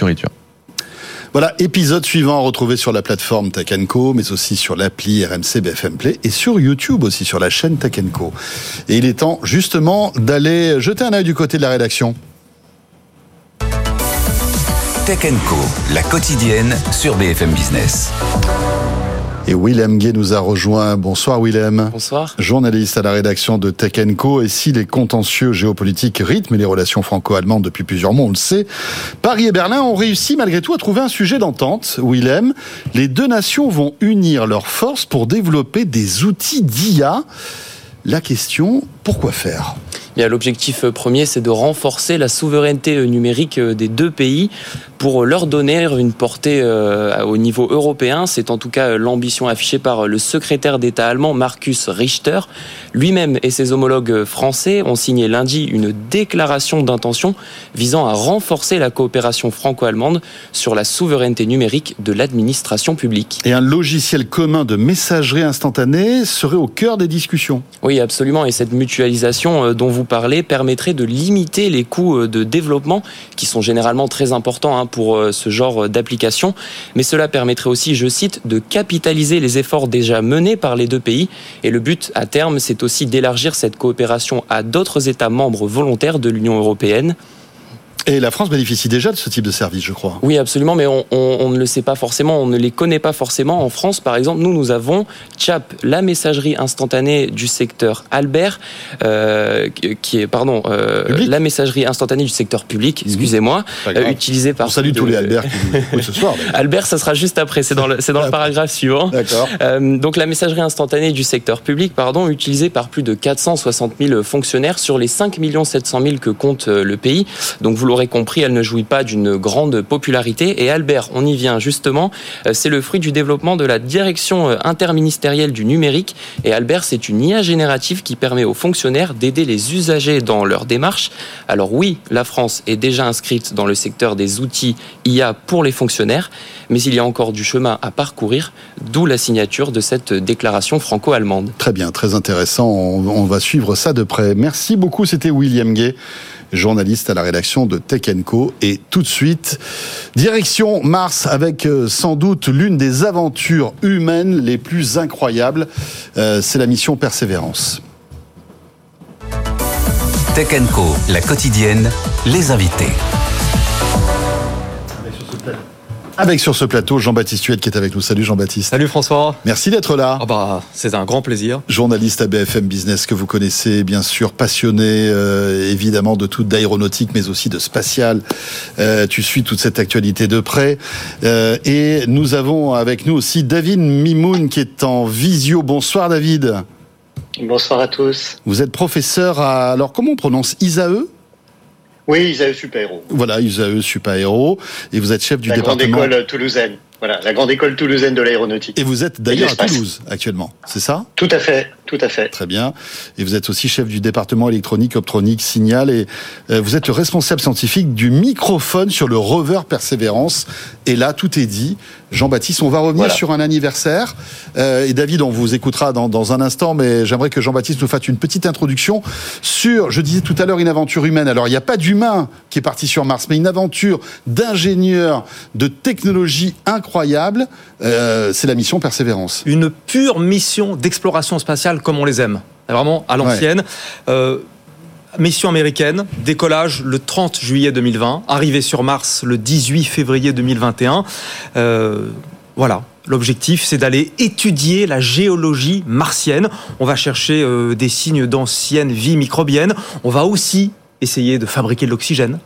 B: Voilà, épisode suivant retrouvé sur la plateforme Tech mais aussi sur l'appli RMC BFM Play et sur YouTube aussi sur la chaîne Tech Et il est temps justement d'aller jeter un œil du côté de la rédaction.
A: Tech Co, la quotidienne sur BFM Business.
B: Et Willem Gay nous a rejoint. Bonsoir Willem.
J: Bonsoir.
B: Journaliste à la rédaction de Tech Co. Et si les contentieux géopolitiques rythment les relations franco-allemandes depuis plusieurs mois, on le sait, Paris et Berlin ont réussi malgré tout à trouver un sujet d'entente. Willem, les deux nations vont unir leurs forces pour développer des outils d'IA. La question, pourquoi faire?
J: L'objectif premier, c'est de renforcer la souveraineté numérique des deux pays pour leur donner une portée euh, au niveau européen. C'est en tout cas l'ambition affichée par le secrétaire d'État allemand Markus Richter. Lui-même et ses homologues français ont signé lundi une déclaration d'intention visant à renforcer la coopération franco-allemande sur la souveraineté numérique de l'administration publique.
B: Et un logiciel commun de messagerie instantanée serait au cœur des discussions.
J: Oui, absolument. Et cette euh, dont vous parlez permettrait de limiter les coûts euh, de développement qui sont généralement très importants hein, pour euh, ce genre d'application, mais cela permettrait aussi, je cite, de capitaliser les efforts déjà menés par les deux pays. Et le but à terme, c'est aussi d'élargir cette coopération à d'autres États membres volontaires de l'Union européenne.
B: Et la France bénéficie déjà de ce type de service, je crois.
J: Oui, absolument, mais on, ne le sait pas forcément, on ne les connaît pas forcément. En France, par exemple, nous, nous avons CHAP, la messagerie instantanée du secteur Albert, euh, qui est, pardon, euh, la messagerie instantanée du secteur public, mhm. excusez-moi, euh, utilisée par...
B: On salue tous les Albert qui nous ce soir. *laughs*
J: Albert, ça sera juste après, c'est dans le, c'est dans le paragraphe suivant.
B: D'accord.
J: donc la messagerie instantanée du secteur public, pardon, utilisée par plus de 460 000 fonctionnaires sur les 5 700 000 que compte le pays. Donc vous l'aurez compris, elle ne jouit pas d'une grande popularité. Et Albert, on y vient justement, euh, c'est le fruit du développement de la direction euh, interministérielle du numérique. Et Albert, c'est une IA générative qui permet aux fonctionnaires d'aider les usagers dans leur démarche. Alors oui, la France est déjà inscrite dans le secteur des outils IA pour les fonctionnaires, mais il y a encore du chemin à parcourir, d'où la signature de cette déclaration franco-allemande.
B: Très bien, très intéressant. On va suivre ça de près. Merci beaucoup, c'était William Gay journaliste à la rédaction de Tech Co. Et tout de suite, direction Mars avec euh, sans doute l'une des aventures humaines les plus incroyables. Euh, c'est la mission Persévérance.
A: Tech Co, la quotidienne, les invités.
B: Avec sur ce plateau Jean-Baptiste Huette qui est avec nous. Salut Jean-Baptiste.
K: Salut François.
B: Merci d'être là.
K: Oh bah, c'est un grand plaisir.
B: Journaliste à BFM Business que vous connaissez bien sûr, passionné euh, évidemment de tout d'aéronautique mais aussi de spatial. Euh, tu suis toute cette actualité de près. Euh, et nous avons avec nous aussi David Mimoun qui est en visio. Bonsoir David.
L: Bonsoir à tous.
B: Vous êtes professeur à, alors comment on prononce? ISAE
L: oui, Isae Super Héros.
B: Voilà, Isae Super Héros. Et vous êtes chef du
L: la
B: département.
L: Grande école toulousaine. Voilà, la grande école toulousaine de l'aéronautique.
B: Et vous êtes d'ailleurs à Toulouse actuellement, c'est ça?
L: Tout à fait, tout à fait.
B: Très bien. Et vous êtes aussi chef du département électronique, optronique, signal, et euh, vous êtes le responsable scientifique du microphone sur le rover Persévérance. Et là, tout est dit. Jean-Baptiste, on va revenir
L: Voilà.
B: sur un anniversaire. Euh, et David, on vous écoutera dans, dans un instant, mais j'aimerais que Jean-Baptiste nous fasse une petite introduction sur, je disais tout à l'heure, une aventure humaine. Alors, il n'y a pas d'humain qui est parti sur Mars, mais une aventure d'ingénieurs, de technologie incroyable. Euh, c'est la mission Persévérance.
K: Une pure mission d'exploration spatiale comme on les aime. Vraiment à l'ancienne. Euh, mission américaine, décollage le 30 juillet 2020, arrivée sur Mars le 18 février 2021. Euh, voilà. L'objectif, c'est d'aller étudier la géologie martienne. On va chercher euh, des signes d'ancienne vie microbienne. On va aussi essayer de fabriquer de l'oxygène.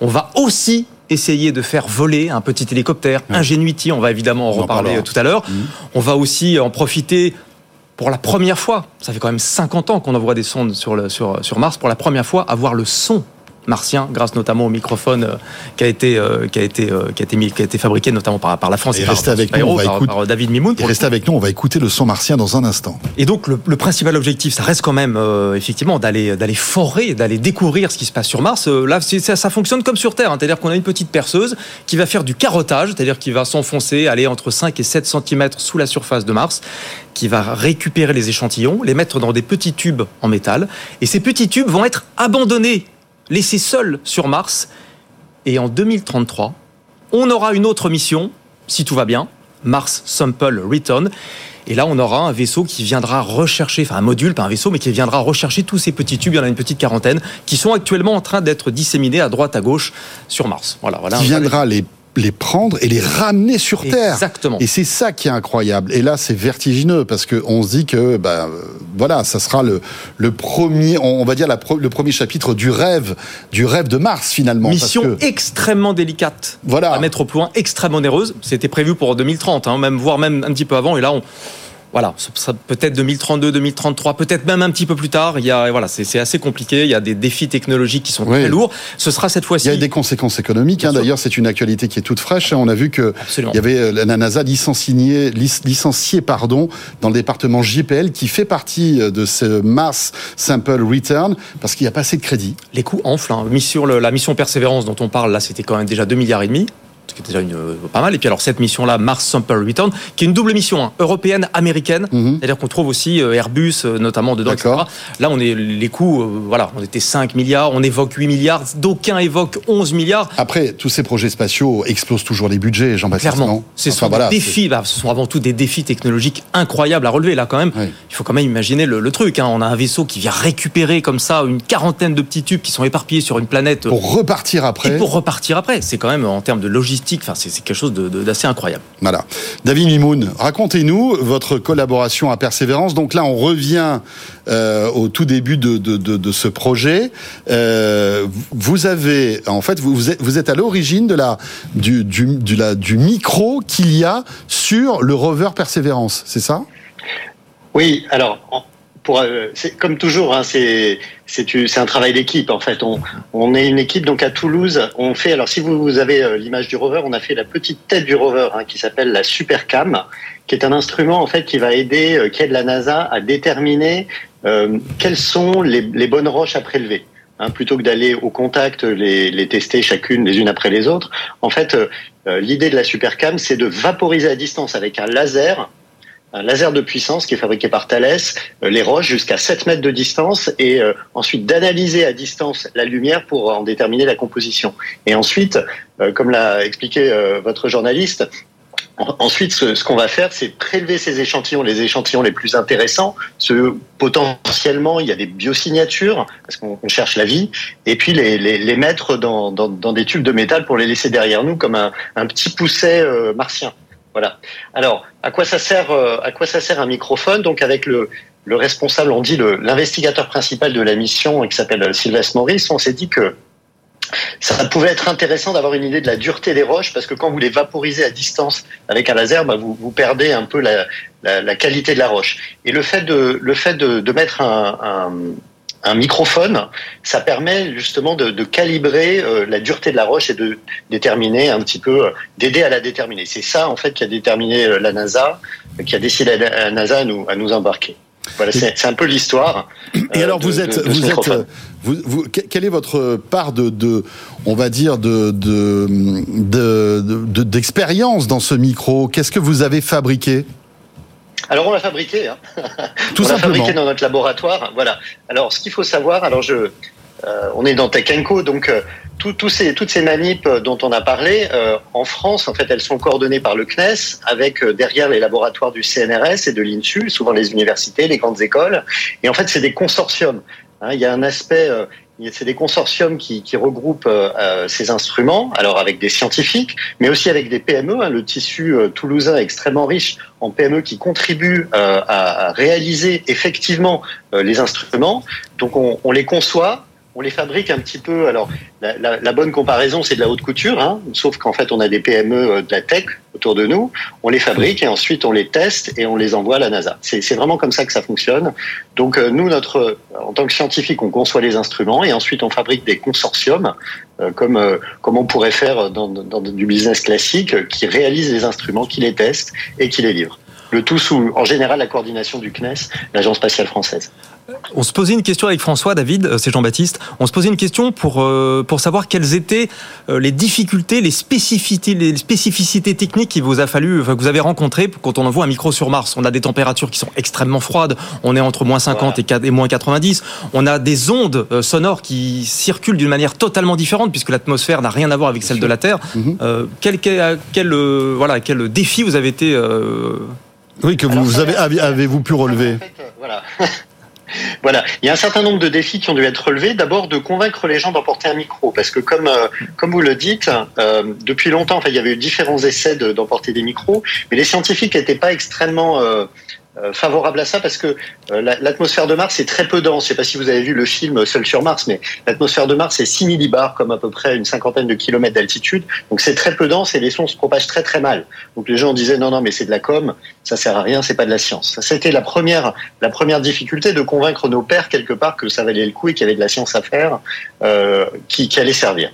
K: On va aussi essayer de faire voler un petit hélicoptère, Ingenuity. On va évidemment en reparler tout à l'heure. On va aussi en profiter pour la première fois. Ça fait quand même 50 ans qu'on envoie des sondes sur, Mars. Pour la première fois, avoir le son martien, grâce notamment au microphone euh, qui a été euh, qui a été euh, qui a été mis, qui a été fabriqué notamment par, par la France
B: Et
K: et, par,
B: avec
K: par
B: nous, on va
K: par- par David Mimoun.
B: Et restez avec nous, on va écouter le son martien dans un instant.
K: et donc le, le principal objectif, ça reste quand même euh, effectivement d'aller d'aller forer, d'aller découvrir ce qui se passe sur Mars. Euh, là, ça, ça fonctionne comme sur Terre, hein. c'est-à-dire qu'on a une petite perceuse qui va faire du carottage, c'est-à-dire qui va s'enfoncer, aller entre 5 et 7 cm sous la surface de Mars, qui va récupérer les échantillons, les mettre dans des petits tubes en métal, et ces petits tubes vont être abandonnés, laissés seuls sur Mars. Et en 2033, on aura une autre mission, si tout va bien, Mars Sample Return. Et là, on aura un vaisseau qui viendra rechercher, enfin un module, pas un vaisseau, mais qui viendra rechercher tous ces petits tubes, il y en a une petite quarantaine, qui sont actuellement en train d'être disséminés à droite, à gauche sur Mars. Voilà, voilà.
B: qui viendra les, les prendre et les ramener sur Terre.
K: Exactement.
B: Et c'est ça qui est incroyable. Et là, c'est vertigineux parce que on se dit que, bah, euh, voilà, ça sera le, le premier, on va dire la le premier chapitre du rêve, du rêve de Mars finalement. parce
K: Mission
B: que-
K: extrêmement délicate
B: Voilà.
K: à mettre au point, extrêmement onéreuse. C'était prévu pour 2030, hein, même voire même un petit peu avant. Et là, on voilà, peut-être 2032, 2033, peut-être même un petit peu plus tard. Il y a voilà, c'est assez compliqué. Il y a des défis technologiques qui sont
B: Oui.
K: très lourds. Ce sera cette
B: il
K: fois-ci.
B: y a des conséquences économiques. hein. D'ailleurs, c'est une actualité qui est toute fraîche. hein. On a vu que
K: Absolument.
B: il y avait euh, la NASA licencié, lic- licencié pardon, dans le département JPL qui fait partie euh, de ce Mars Sample Return parce qu'il n'y a pas assez de crédit.
K: Les coûts enflent. hein. Mis sur le- la mission Persévérance dont on parle là, c'était quand même déjà 2 milliards et demi. Ce qui était déjà une, euh, pas mal. Et puis alors cette mission-là, Mars Sample Return, qui est une double mission, hein, européenne, américaine.
B: Mhm.
K: C'est-à-dire qu'on trouve aussi euh, Airbus, euh, notamment dedans, etc. Là, on est les coûts, euh, voilà, on était 5 milliards, on évoque 8 milliards, d'aucuns évoquent 11 milliards.
B: Après, tous ces projets spatiaux explosent toujours les budgets, Jean-Baptiste.
K: Clairement, ce
B: Enfin,
K: sont
B: voilà,
K: des défis. bah, ce sont avant tout des défis technologiques incroyables à relever. Là, quand même,
B: Oui.
K: il faut quand même imaginer le, le truc. hein. On a un vaisseau qui vient récupérer comme ça une quarantaine de petits tubes qui sont éparpillés sur une planète
B: Pour repartir après.
K: et pour repartir après. C'est quand même en termes de logistique, enfin, c'est quelque chose d'assez incroyable.
B: Voilà. David Mimoun, racontez-nous votre collaboration à Persévérance. Donc là, on revient euh, au tout début de, de, de, de ce projet. Euh, vous avez, en fait, vous, vous êtes, à l'origine de la, du, du, du, la, du micro qu'il y a sur le rover Persévérance, c'est ça?
L: Oui, alors, pour, euh, comme toujours, hein, c'est un travail d'équipe en fait. On, on est une équipe donc à Toulouse. On fait alors si vous, avez euh, l'image du rover, on a fait la petite tête du rover hein, qui s'appelle la Supercam, qui est un instrument en fait qui va aider, euh, qui aide la NASA à déterminer euh, quelles sont les, les bonnes roches à prélever. Hein, plutôt que d'aller au contact les, les tester chacune les unes après les autres. En fait, euh, l'idée de la Supercam, c'est de vaporiser à distance avec un laser un laser de puissance qui est fabriqué par Thales, euh, les roches jusqu'à 7 mètres de distance et euh, ensuite d'analyser à distance la lumière pour en déterminer la composition. Et ensuite, euh, comme l'a expliqué votre journaliste, Ensuite, ce, qu'on va faire, c'est prélever ces échantillons, les échantillons les plus intéressants, ceux potentiellement il y a des biosignatures parce qu'on cherche la vie, et puis les, mettre dans, des tubes de métal pour les laisser derrière nous comme un, petit pousset martien. Voilà. Alors, à quoi ça sert euh, À quoi ça sert un microphone? Donc, avec le, le responsable, on dit l'investigateur principal de la mission, qui s'appelle Sylvestre Maurice, on s'est dit que ça pouvait être intéressant d'avoir une idée de la dureté des roches parce que quand vous les vaporisez à distance avec un laser, bah, vous, perdez un peu la, qualité de la roche. Et le fait de, le fait de, mettre un, un, microphone, ça permet justement de, de calibrer euh, la dureté de la roche et de déterminer un petit peu, euh, d'aider à la déterminer. C'est ça en fait qui a déterminé euh, la NASA, qui a décidé à la NASA à nous, à nous embarquer. Voilà, c'est un peu l'histoire.
B: Et alors, vous êtes, vous êtes, vous, vous, quelle est votre part de, de on va dire, de d'expérience de, de, dans ce micro? Qu'est-ce que vous avez fabriqué?
L: Alors on l'a fabriqué, hein.
B: Tout *laughs*
L: on
B: l'a
L: fabriqué dans notre laboratoire. Voilà. Alors ce qu'il faut savoir, alors je, euh, on est dans Tech Co, donc euh, tout, ces, toutes ces manips dont on a parlé, euh, en France, en fait, elles sont coordonnées par le CNES, avec euh, derrière les laboratoires du CNRS et de l'INSU, souvent les universités, les grandes écoles. Et en fait, c'est des consortiums. Hein, il y a un aspect, euh, c'est des consortiums qui, qui regroupent euh, ces instruments, alors avec des scientifiques, mais aussi avec des PME. Hein, le tissu toulousain est extrêmement riche en PME qui contribuent à, à, réaliser effectivement les instruments. Donc, on, on les conçoit on les fabrique un petit peu. Alors, la, la, la bonne comparaison, c'est de la haute couture, hein, sauf qu'en fait, on a des PME euh, de la tech autour de nous. On les fabrique et ensuite on les teste et on les envoie à la NASA. C'est vraiment comme ça que ça fonctionne. Donc, euh, nous, notre, en tant que scientifique, on conçoit les instruments et ensuite on fabrique des consortiums, euh, comme euh, comme on pourrait faire dans, dans du business classique, qui réalisent les instruments, qui les testent et qui les livrent. Le tout sous, en général, la coordination du CNES, l'Agence spatiale française.
K: On se posait une question avec François, David, euh, c'est Jean-Baptiste. On se posait une question pour euh, pour savoir quelles étaient euh, les difficultés, les spécificités, les spécificités techniques qu'il vous a fallu, enfin, que vous avez rencontrées quand on envoie un micro sur Mars. On a des températures qui sont extrêmement froides. On est entre moins 50 et, moins 90. On a des ondes sonores qui circulent d'une manière totalement différente puisque l'atmosphère n'a rien à voir avec celle de la Terre. Mm quel, quel, quel voilà quel défi vous avez été
B: oui, que vous, avez, avez-vous pu relever
L: Voilà. *laughs* Voilà, il y a un certain nombre de défis qui ont dû être relevés. D'abord, de convaincre les gens d'emporter un micro, parce que comme euh, comme vous le dites, euh, depuis longtemps, enfin, il y avait eu différents essais d'emporter des micros, mais les scientifiques n'étaient pas extrêmement euh, favorable à ça parce que euh, l'atmosphère de Mars est très peu dense. Je sais pas si vous avez vu le film Seul sur Mars, mais l'atmosphère de Mars est 6 millibars, comme à peu près une cinquantaine de kilomètres d'altitude. Donc c'est très peu dense et les sons se propagent très très mal. Donc les gens disaient non non mais c'est de la com, ça sert à rien, c'est pas de la science. Ça c'était la première la première difficulté de convaincre nos pères quelque part que ça valait le coup et qu'il y avait de la science à faire euh, qui, qui allait servir.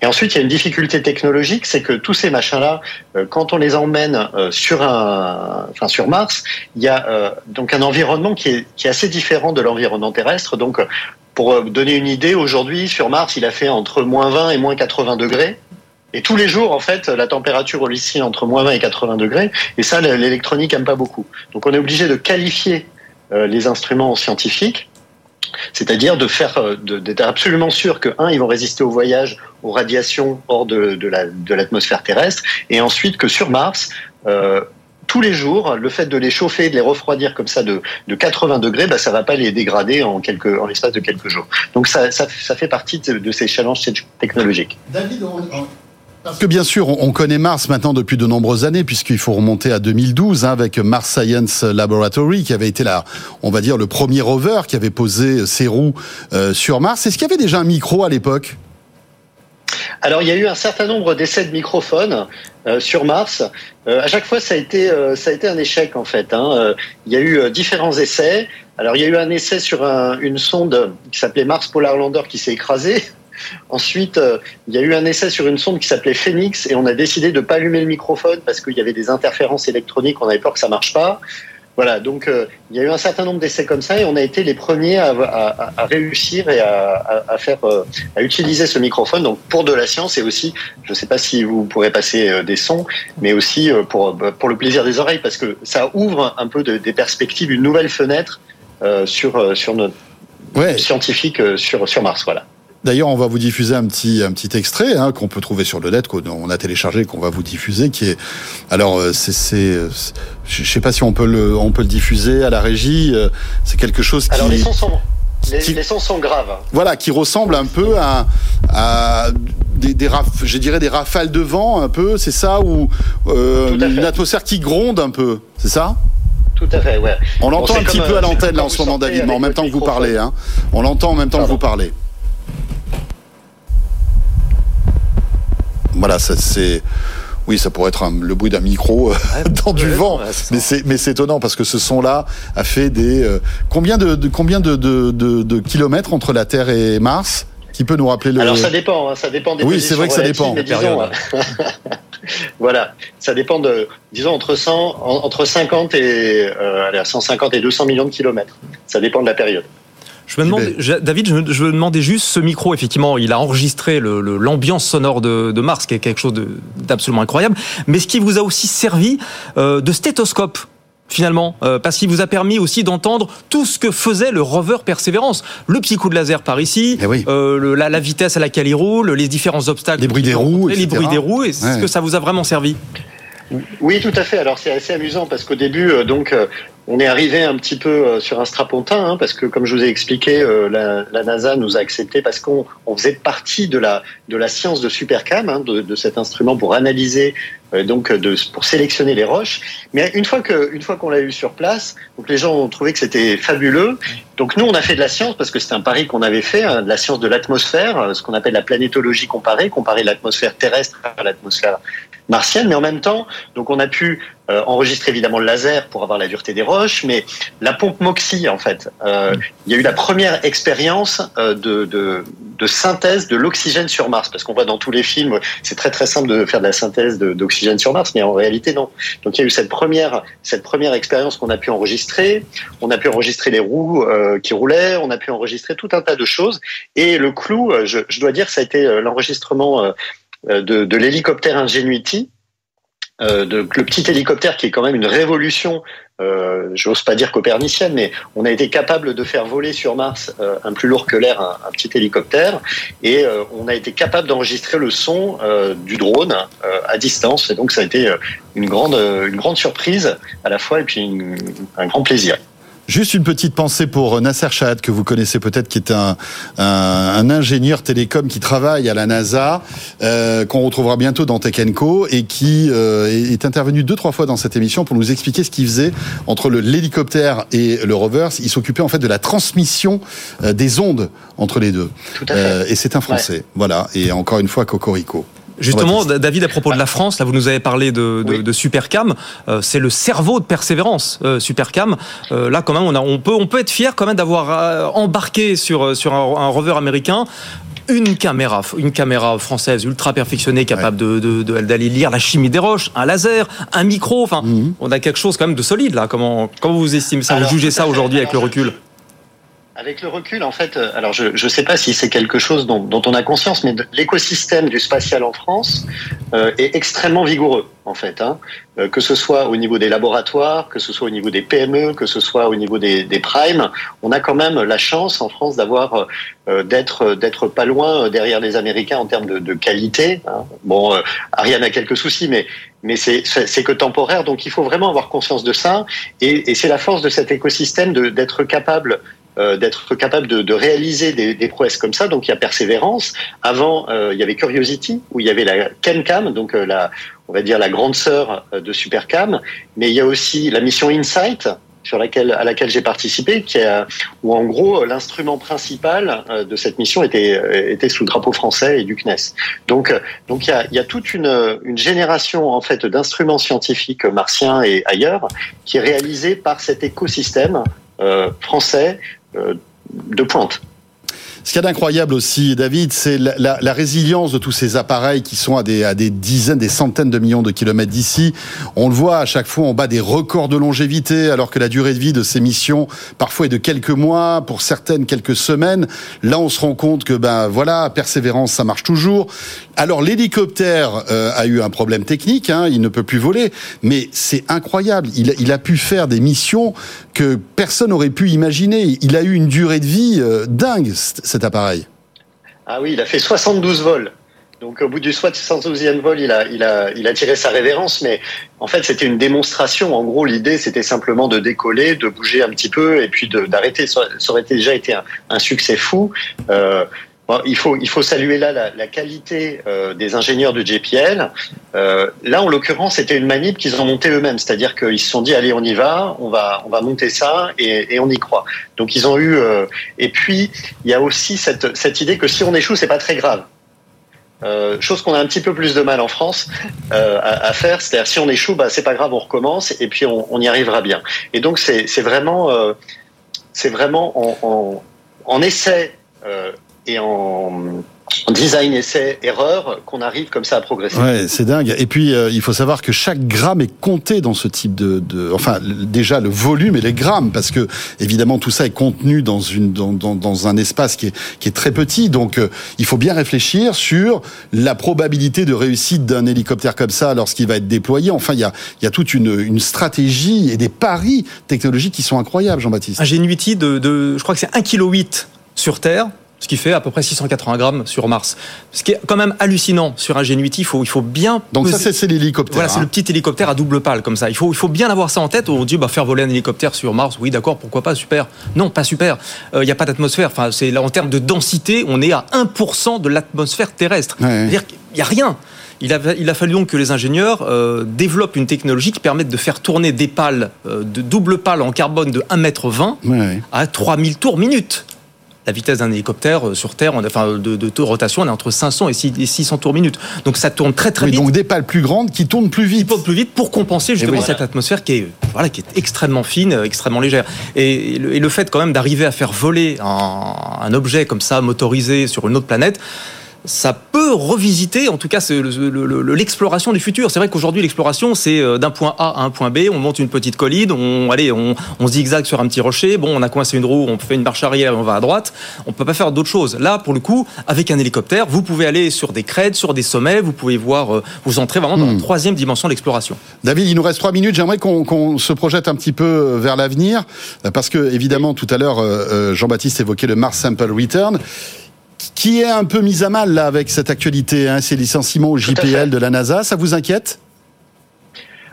L: Et ensuite, il y a une difficulté technologique, c'est que tous ces machins-là, euh, quand on les emmène euh, sur un, enfin sur Mars, il y a euh, donc un environnement qui est, qui est assez différent de l'environnement terrestre. Donc, pour donner une idée, aujourd'hui sur Mars, il a fait entre moins 20 et moins 80 degrés. Et tous les jours, en fait, la température ici entre moins 20 et 80 degrés. Et ça, l'électronique aime pas beaucoup. Donc, on est obligé de qualifier les instruments scientifiques c'est-à-dire de faire, euh, d'être absolument sûr que un, ils vont résister au voyage, aux radiations hors de, de l'atmosphère terrestre, et ensuite que sur Mars, euh, tous les jours, le fait de les chauffer, de les refroidir comme ça de, de 80 degrés, bah, ça va pas les dégrader en en l'espace de quelques jours. Donc ça, ça, ça fait partie de, de, ces challenges technologiques.
B: David, on, parce que bien sûr, on connaît Mars maintenant depuis de nombreuses années, puisqu'il faut remonter à 2012 hein, avec Mars Science Laboratory, qui avait été là, on va dire, le premier rover qui avait posé ses roues euh, sur Mars. Est-ce qu'il y avait déjà un micro à l'époque?
L: Alors il y a eu un certain nombre d'essais de microphones euh, sur Mars. Euh, à chaque fois, ça a été euh, ça a été un échec en fait. Hein. Il y a eu différents essais. Alors il y a eu un essai sur un, une sonde qui s'appelait Mars Polar Lander qui s'est écrasée. Ensuite, euh, il y a eu un essai sur une sonde qui s'appelait Phoenix et on a décidé de pas allumer le microphone parce qu'il y avait des interférences électroniques. On avait peur que ça marche pas. Voilà, donc euh, il y a eu un certain nombre d'essais comme ça et on a été les premiers à, à, à réussir et à, à faire euh, à utiliser ce microphone donc pour de la science et aussi je ne sais pas si vous pourrez passer euh, des sons mais aussi pour bah, pour le plaisir des oreilles parce que ça ouvre un peu de, des perspectives une nouvelle fenêtre sur sur notre
B: ouais.
L: scientifique sur sur Mars voilà.
B: D'ailleurs, on va vous diffuser un petit un petit extrait hein, qu'on peut trouver sur le net, qu'on a téléchargé, qu'on va vous diffuser, qui est alors euh, c'est c'est je sais pas si on peut le on peut le diffuser à la régie. C'est quelque chose qui
L: alors les sons sont les, sons sont graves.
B: Voilà, qui ressemble un peu à, à des, des je dirais des rafales de vent, un peu, c'est ça, ou euh, une atmosphère qui gronde un peu, c'est ça?
L: Tout à fait, ouais.
B: On l'entend un petit peu à l'antenne là en ce moment, David, mais en même temps que vous parlez. Hein. On l'entend en même temps que vous parlez. Voilà, ça c'est. Oui, ça pourrait être le bruit d'un micro euh, dans du vent, mais c'est mais c'est étonnant parce que ce son-là a fait des euh, combien de, combien de, de, de, kilomètres entre la Terre et Mars qui peut nous rappeler le.
L: Alors ça dépend, hein, ça dépend des.
B: Oui, c'est vrai que ça dépend.
L: disons, *laughs* voilà, ça dépend de, disons entre 100, entre 50 et euh, 150 et 200 millions de kilomètres. Ça dépend de la période.
K: Je me demande, David, je, je me demandais juste ce micro. Effectivement, il a enregistré l'ambiance le, sonore de, de, Mars, qui est quelque chose d'absolument incroyable. Mais ce qui vous a aussi servi euh, de stéthoscope finalement, euh, parce qu'il vous a permis aussi d'entendre tout ce que faisait le rover Persévérance. Le petit coup de laser par ici,
B: eh
K: euh, la, la, vitesse à laquelle il roule, les différents obstacles.
B: Les bruits des roues,
K: Les bruits des roues, est-ce que ça vous a vraiment servi
L: oui, tout à fait. Alors c'est assez amusant parce qu'au début, euh, donc, euh, on est arrivé un petit peu euh, sur un strapontin, hein, parce que comme je vous ai expliqué, la, la, NASA nous a accepté parce qu'on on faisait partie de la de la science de Supercam, hein, de, de, cet instrument pour analyser, donc de, pour sélectionner les roches. Mais une fois que une fois qu'on l'a eu sur place, donc les gens ont trouvé que c'était fabuleux. Donc nous, on a fait de la science parce que c'était un pari qu'on avait fait, hein, de la science de l'atmosphère, ce qu'on appelle la planétologie comparée, comparer l'atmosphère terrestre à l'atmosphère martienne, mais en même temps, donc on a pu euh, enregistrer évidemment le laser pour avoir la dureté des roches, mais la pompe MOXIE en fait, euh, il y a eu la première expérience euh, de, de, de, synthèse de l'oxygène sur Mars, parce qu'on voit dans tous les films, c'est très très simple de faire de la synthèse d'oxygène sur Mars, mais en réalité non. Donc il y a eu cette première cette première expérience qu'on a pu enregistrer, on a pu enregistrer les roues euh, qui roulaient, on a pu enregistrer tout un tas de choses, et le clou, je, je dois dire, ça a été l'enregistrement euh, de, de l'hélicoptère Ingenuity, euh, le petit hélicoptère qui est quand même une révolution, euh, j'ose pas dire copernicienne, mais on a été capable de faire voler sur Mars euh, un plus lourd que l'air, un, petit hélicoptère, et euh, on a été capable d'enregistrer le son du drone à distance, et donc ça a été une grande, une grande surprise à la fois et puis un grand plaisir.
B: Juste une petite pensée pour Nasser Chahad, que vous connaissez peut-être, qui est un, un, ingénieur télécom qui travaille à la NASA, euh, qu'on retrouvera bientôt dans Tech Co, et qui euh, est intervenu deux, trois fois dans cette émission pour nous expliquer ce qu'il faisait entre l'hélicoptère et le rover. Il s'occupait en fait de la transmission euh, des ondes entre les deux.
L: Euh,
B: et c'est un Français. Voilà. Et encore une fois, Cocorico.
K: Justement, David, à propos de la France, là, vous nous avez parlé de, de, de Supercam. Euh, c'est le cerveau de persévérance, euh, Supercam. Euh, là, quand même, on, a, on peut, on peut être fier quand même d'avoir euh, embarqué sur sur un, un, rover américain une caméra, une caméra française ultra perfectionnée, capable ouais. de d'aller lire la chimie des roches, un laser, un micro. Enfin, mm -hmm. on a quelque chose quand même de solide là. Comment comment vous estimez ça?
L: Alors,
K: Vous jugez ça aujourd'hui avec le recul?
L: Avec le recul, en fait, euh, alors je ne sais pas si c'est quelque chose dont, dont, on a conscience, mais l'écosystème du spatial en France euh, est extrêmement vigoureux, en fait. Hein. Euh, que ce soit au niveau des laboratoires, que ce soit au niveau des PME, que ce soit au niveau des, des primes, on a quand même la chance en France d'avoir euh, d'être d'être pas loin derrière les Américains en termes de, de qualité. Hein. Bon, euh, Ariane a quelques soucis, mais mais c'est que temporaire, donc il faut vraiment avoir conscience de ça, et, et c'est la force de cet écosystème d'être capable euh, d'être capable de, réaliser des, prouesses comme ça. Donc il y a persévérance. Avant, euh, il y avait Curiosity, où il y avait la CanCam, donc euh, la, on va dire la grande sœur de Supercam. Mais il y a aussi la mission Insight, sur laquelle, à laquelle j'ai participé, qui a, où en gros l'instrument principal de cette mission était, était sous le drapeau français et du CNES. Donc, donc il y a, toute une, génération en fait d'instruments scientifiques martiens et ailleurs qui est réalisée par cet écosystème français de pointe.
B: Ce qu'il y a d'incroyable aussi, David, c'est la, résilience de tous ces appareils qui sont à des, dizaines, des centaines de millions de kilomètres d'ici. On le voit à chaque fois, on bat des records de longévité, alors que la durée de vie de ces missions parfois est de quelques mois, pour certaines quelques semaines. Là, on se rend compte que ben voilà, persévérance, ça marche toujours. Alors l'hélicoptère euh, a eu un problème technique, hein, il ne peut plus voler, mais c'est incroyable. Il, il, a pu faire des missions que personne n'aurait pu imaginer. Il a eu une durée de vie euh, dingue appareil.
L: Ah oui, il a fait 72 vols. Donc au bout du 72e vol, il a, il, a, il a tiré sa révérence, mais en fait c'était une démonstration. En gros, l'idée c'était simplement de décoller, de bouger un petit peu et puis d'arrêter. Ça aurait déjà été un, un succès fou. Euh, il, faut, il faut saluer là la, qualité euh, des ingénieurs de JPL. Euh, là, en l'occurrence, c'était une manip qu'ils ont montée eux-mêmes, c'est-à-dire qu'ils se sont dit allez, on y va, on va, on va monter ça et, on y croit. Donc ils ont eu. Euh, et puis il y a aussi cette, cette idée que si on échoue, c'est pas très grave. Chose qu'on a un petit peu plus de mal en France à, faire, c'est-à-dire si on échoue, bah, c'est pas grave, on recommence et puis on, y arrivera bien. Et donc c'est vraiment, c'est vraiment en, essai et en design, essai, erreur, qu'on arrive comme ça à progresser.
B: Ouais, c'est dingue. Et puis, euh, il faut savoir que chaque gramme est compté dans ce type de, de, enfin, déjà le volume et les grammes, parce que évidemment tout ça est contenu dans une, dans, dans, dans un espace qui est, qui est très petit. Donc, euh, il faut bien réfléchir sur la probabilité de réussite d'un hélicoptère comme ça lorsqu'il va être déployé. Enfin, il y a, il y a toute une, une stratégie et des paris technologiques qui sont incroyables, Jean-Baptiste.
K: Ingenuity de, de, je crois que c'est 1,8 kg sur Terre ce qui fait à peu près 680 grammes sur Mars. Ce qui est quand même hallucinant sur Ingenuity, il faut, il faut bien...
B: Donc peser... ça, c'est l'hélicoptère.
K: Voilà, hein. c'est le petit hélicoptère à double pale, comme ça. Il faut, il faut bien avoir ça en tête. On dit, bah, faire voler un hélicoptère sur Mars, oui, d'accord, pourquoi pas, super. Non, pas super. Il euh, n'y a pas d'atmosphère. Enfin, c'est là, en termes de densité, on est à 1% de l'atmosphère terrestre.
B: Ouais.
K: C'est-à-dire qu'il n'y a rien. Il a, il a, fallu donc que les ingénieurs euh, développent une technologie qui permette de faire tourner des pales, euh, de double pales en carbone de 1m20
B: ouais.
K: à 3000 tours minute la vitesse d'un hélicoptère sur Terre, on, enfin de, de, de, rotation, on est entre 500 et 600 tours minute. Donc ça tourne très très
B: oui,
K: vite.
B: Donc des pales plus grandes qui tournent plus vite.
K: Qui tournent plus vite pour compenser justement
B: oui,
K: cette atmosphère qui est voilà qui est extrêmement fine, extrêmement légère. Et, et, le, et le, fait quand même d'arriver à faire voler un, un objet comme ça motorisé sur une autre planète ça peut revisiter, en tout cas, l'exploration du futur. C'est vrai qu'aujourd'hui, l'exploration, c'est euh, d'un point A à un point B. On monte une petite colline, on, allez, on, on zigzague sur un petit rocher. Bon, on a coincé une roue, on fait une marche arrière et on va à droite. On peut pas faire d'autres choses. Là, pour le coup, avec un hélicoptère, vous pouvez aller sur des crêtes, sur des sommets. Vous pouvez voir, euh, vous entrez vraiment dans hmm. la troisième dimension de l'exploration.
B: David, il nous reste trois minutes. J'aimerais qu'on qu se projette un petit peu vers l'avenir, parce que évidemment, tout à l'heure, euh, Jean-Baptiste évoquait le Mars Sample Return qui est un peu mise à mal là avec cette actualité, hein, ces licenciements au JPL de la NASA? Ça vous inquiète?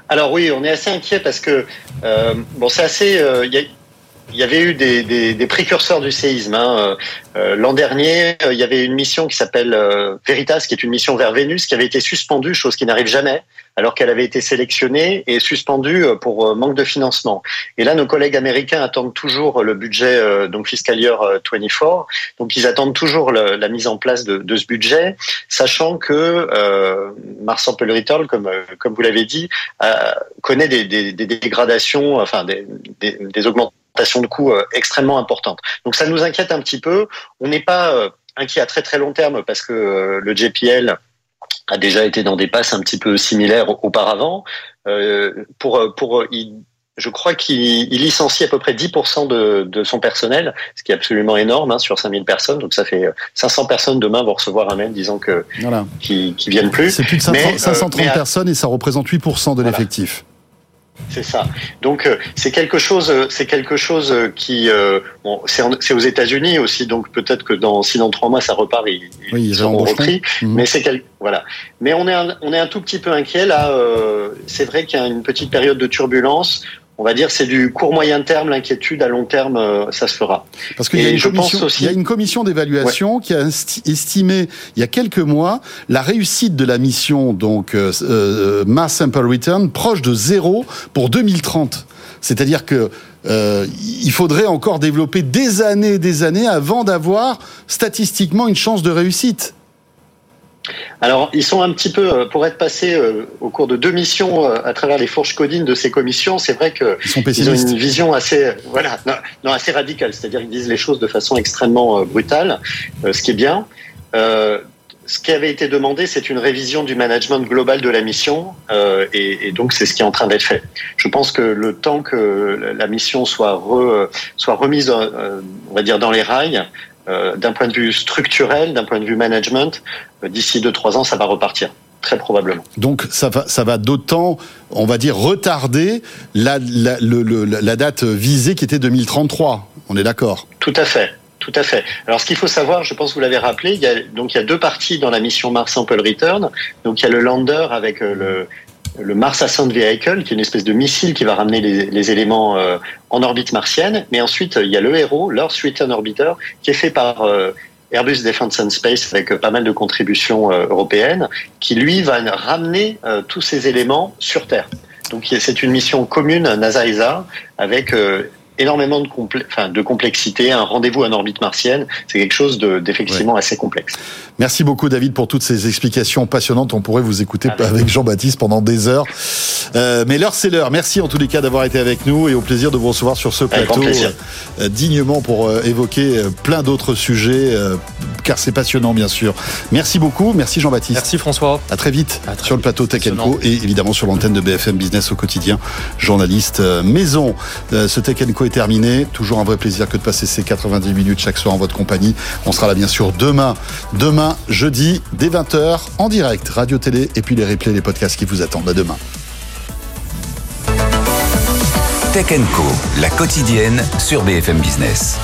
L: Alors oui, on est assez inquiet parce que euh, bon, c'est assez. Euh, y a, il y avait eu des, des, des précurseurs du séisme. Hein. Euh, L'an dernier, il y avait une mission qui s'appelle euh, Veritas, qui est une mission vers Vénus, qui avait été suspendue, chose qui n'arrive jamais, alors qu'elle avait été sélectionnée et suspendue pour manque de financement. Et là, nos collègues américains attendent toujours le budget euh, donc fiscal year 24. Donc, ils attendent toujours la mise en place de, de, ce budget, sachant que euh, Mars Sample Return, comme comme vous l'avez dit, connaît des, des, dégradations, enfin des, des augmentations de coûts euh, extrêmement importante. Donc ça nous inquiète un petit peu. On n'est pas euh, inquiet à très très long terme parce que euh, le JPL a déjà été dans des passes un petit peu similaires auparavant. pour pour il, je crois qu'il licencie à peu près 10% de, de, son personnel, ce qui est absolument énorme hein, sur 5000 personnes. Donc ça fait 500 personnes demain vont recevoir un mail disant que
B: voilà.
L: qui, qui viennent plus.
B: C'est plus de 500, mais, 530 euh, mais, personnes et ça représente 8% de voilà.
L: C'est ça. Donc euh, c'est quelque chose, c'est quelque chose qui, euh, bon, c'est aux États-Unis aussi, donc peut-être que dans si dans trois mois ça repart, ils,
B: oui,
L: ils seront repris. Mmh. Mais c'est quel, voilà. Mais on est un, on est un tout petit peu inquiet là. Euh, c'est vrai qu'il y a une petite période de turbulence on va dire c'est du court moyen terme, l'inquiétude à long terme, euh, ça se fera.
B: Parce qu'il y, aussi... y, a une commission d'évaluation ouais. qui a estimé il y a quelques mois la réussite de la mission donc euh, euh, Mass Sample Return proche de zéro pour 2030. C'est-à-dire que euh, il faudrait encore développer des années et des années avant d'avoir statistiquement une chance de réussite.
L: Alors, ils sont un petit peu, euh, pour être passés euh, au cours de deux missions euh, à travers les fourches codines de ces commissions, c'est vrai qu'ils ont une vision assez, voilà, non, non assez radicale. C'est-à-dire qu'ils disent les choses de façon extrêmement brutale, ce qui est bien. ce qui avait été demandé, c'est une révision du management global de la mission, et, et, donc c'est ce qui est en train d'être fait. Je pense que le temps que la mission soit, re, soit remise, on va dire, dans les rails, euh, d'un point de vue structurel, d'un point de vue management, euh, d'ici 2-3 ans, ça va repartir. Très probablement.
B: Donc ça va, ça va d'autant, on va dire, retarder la, la, le, le, la date visée qui était 2033. On est d'accord?
L: Tout à fait. tout à fait. Alors, ce qu'il faut savoir, je pense que vous l'avez rappelé, il y a, donc il y a deux parties dans la mission Mars Sample Return. Donc, il y a le lander avec euh, le, le Mars Ascent Vehicle, qui est une espèce de missile qui va ramener les, éléments euh, en orbite martienne. Mais ensuite, il y a le héros, l'Earth Return Orbiter, qui est fait par euh, Airbus Defence and Space avec pas mal de contributions européennes, qui lui va ramener tous ces éléments sur Terre. Donc c'est une mission commune NASA-ESA avec énormément de, enfin, de complexité. Un rendez-vous en orbite martienne, c'est quelque chose d'effectivement assez complexe.
B: Merci beaucoup David pour toutes ces explications passionnantes. On pourrait vous écouter avec, Jean-Baptiste pendant des heures. Euh, mais l'heure c'est l'heure. Merci en tous les cas d'avoir été avec nous et au plaisir de vous recevoir sur ce plateau euh, dignement pour euh, évoquer euh, plein d'autres sujets euh, car c'est passionnant bien sûr. Merci beaucoup. Merci Jean-Baptiste.
K: Merci François.
B: À très vite sur le plateau Tech Co et évidemment sur l'antenne de BFM Business au quotidien. Journaliste maison. ce Tech Co terminé. Toujours un vrai plaisir que de passer ces 90 minutes chaque soir en votre compagnie. On sera là bien sûr demain, demain jeudi dès 20h en direct, radio télé et puis les replays, les podcasts qui vous attendent. À demain.
A: Tech Co, la quotidienne sur BFM Business.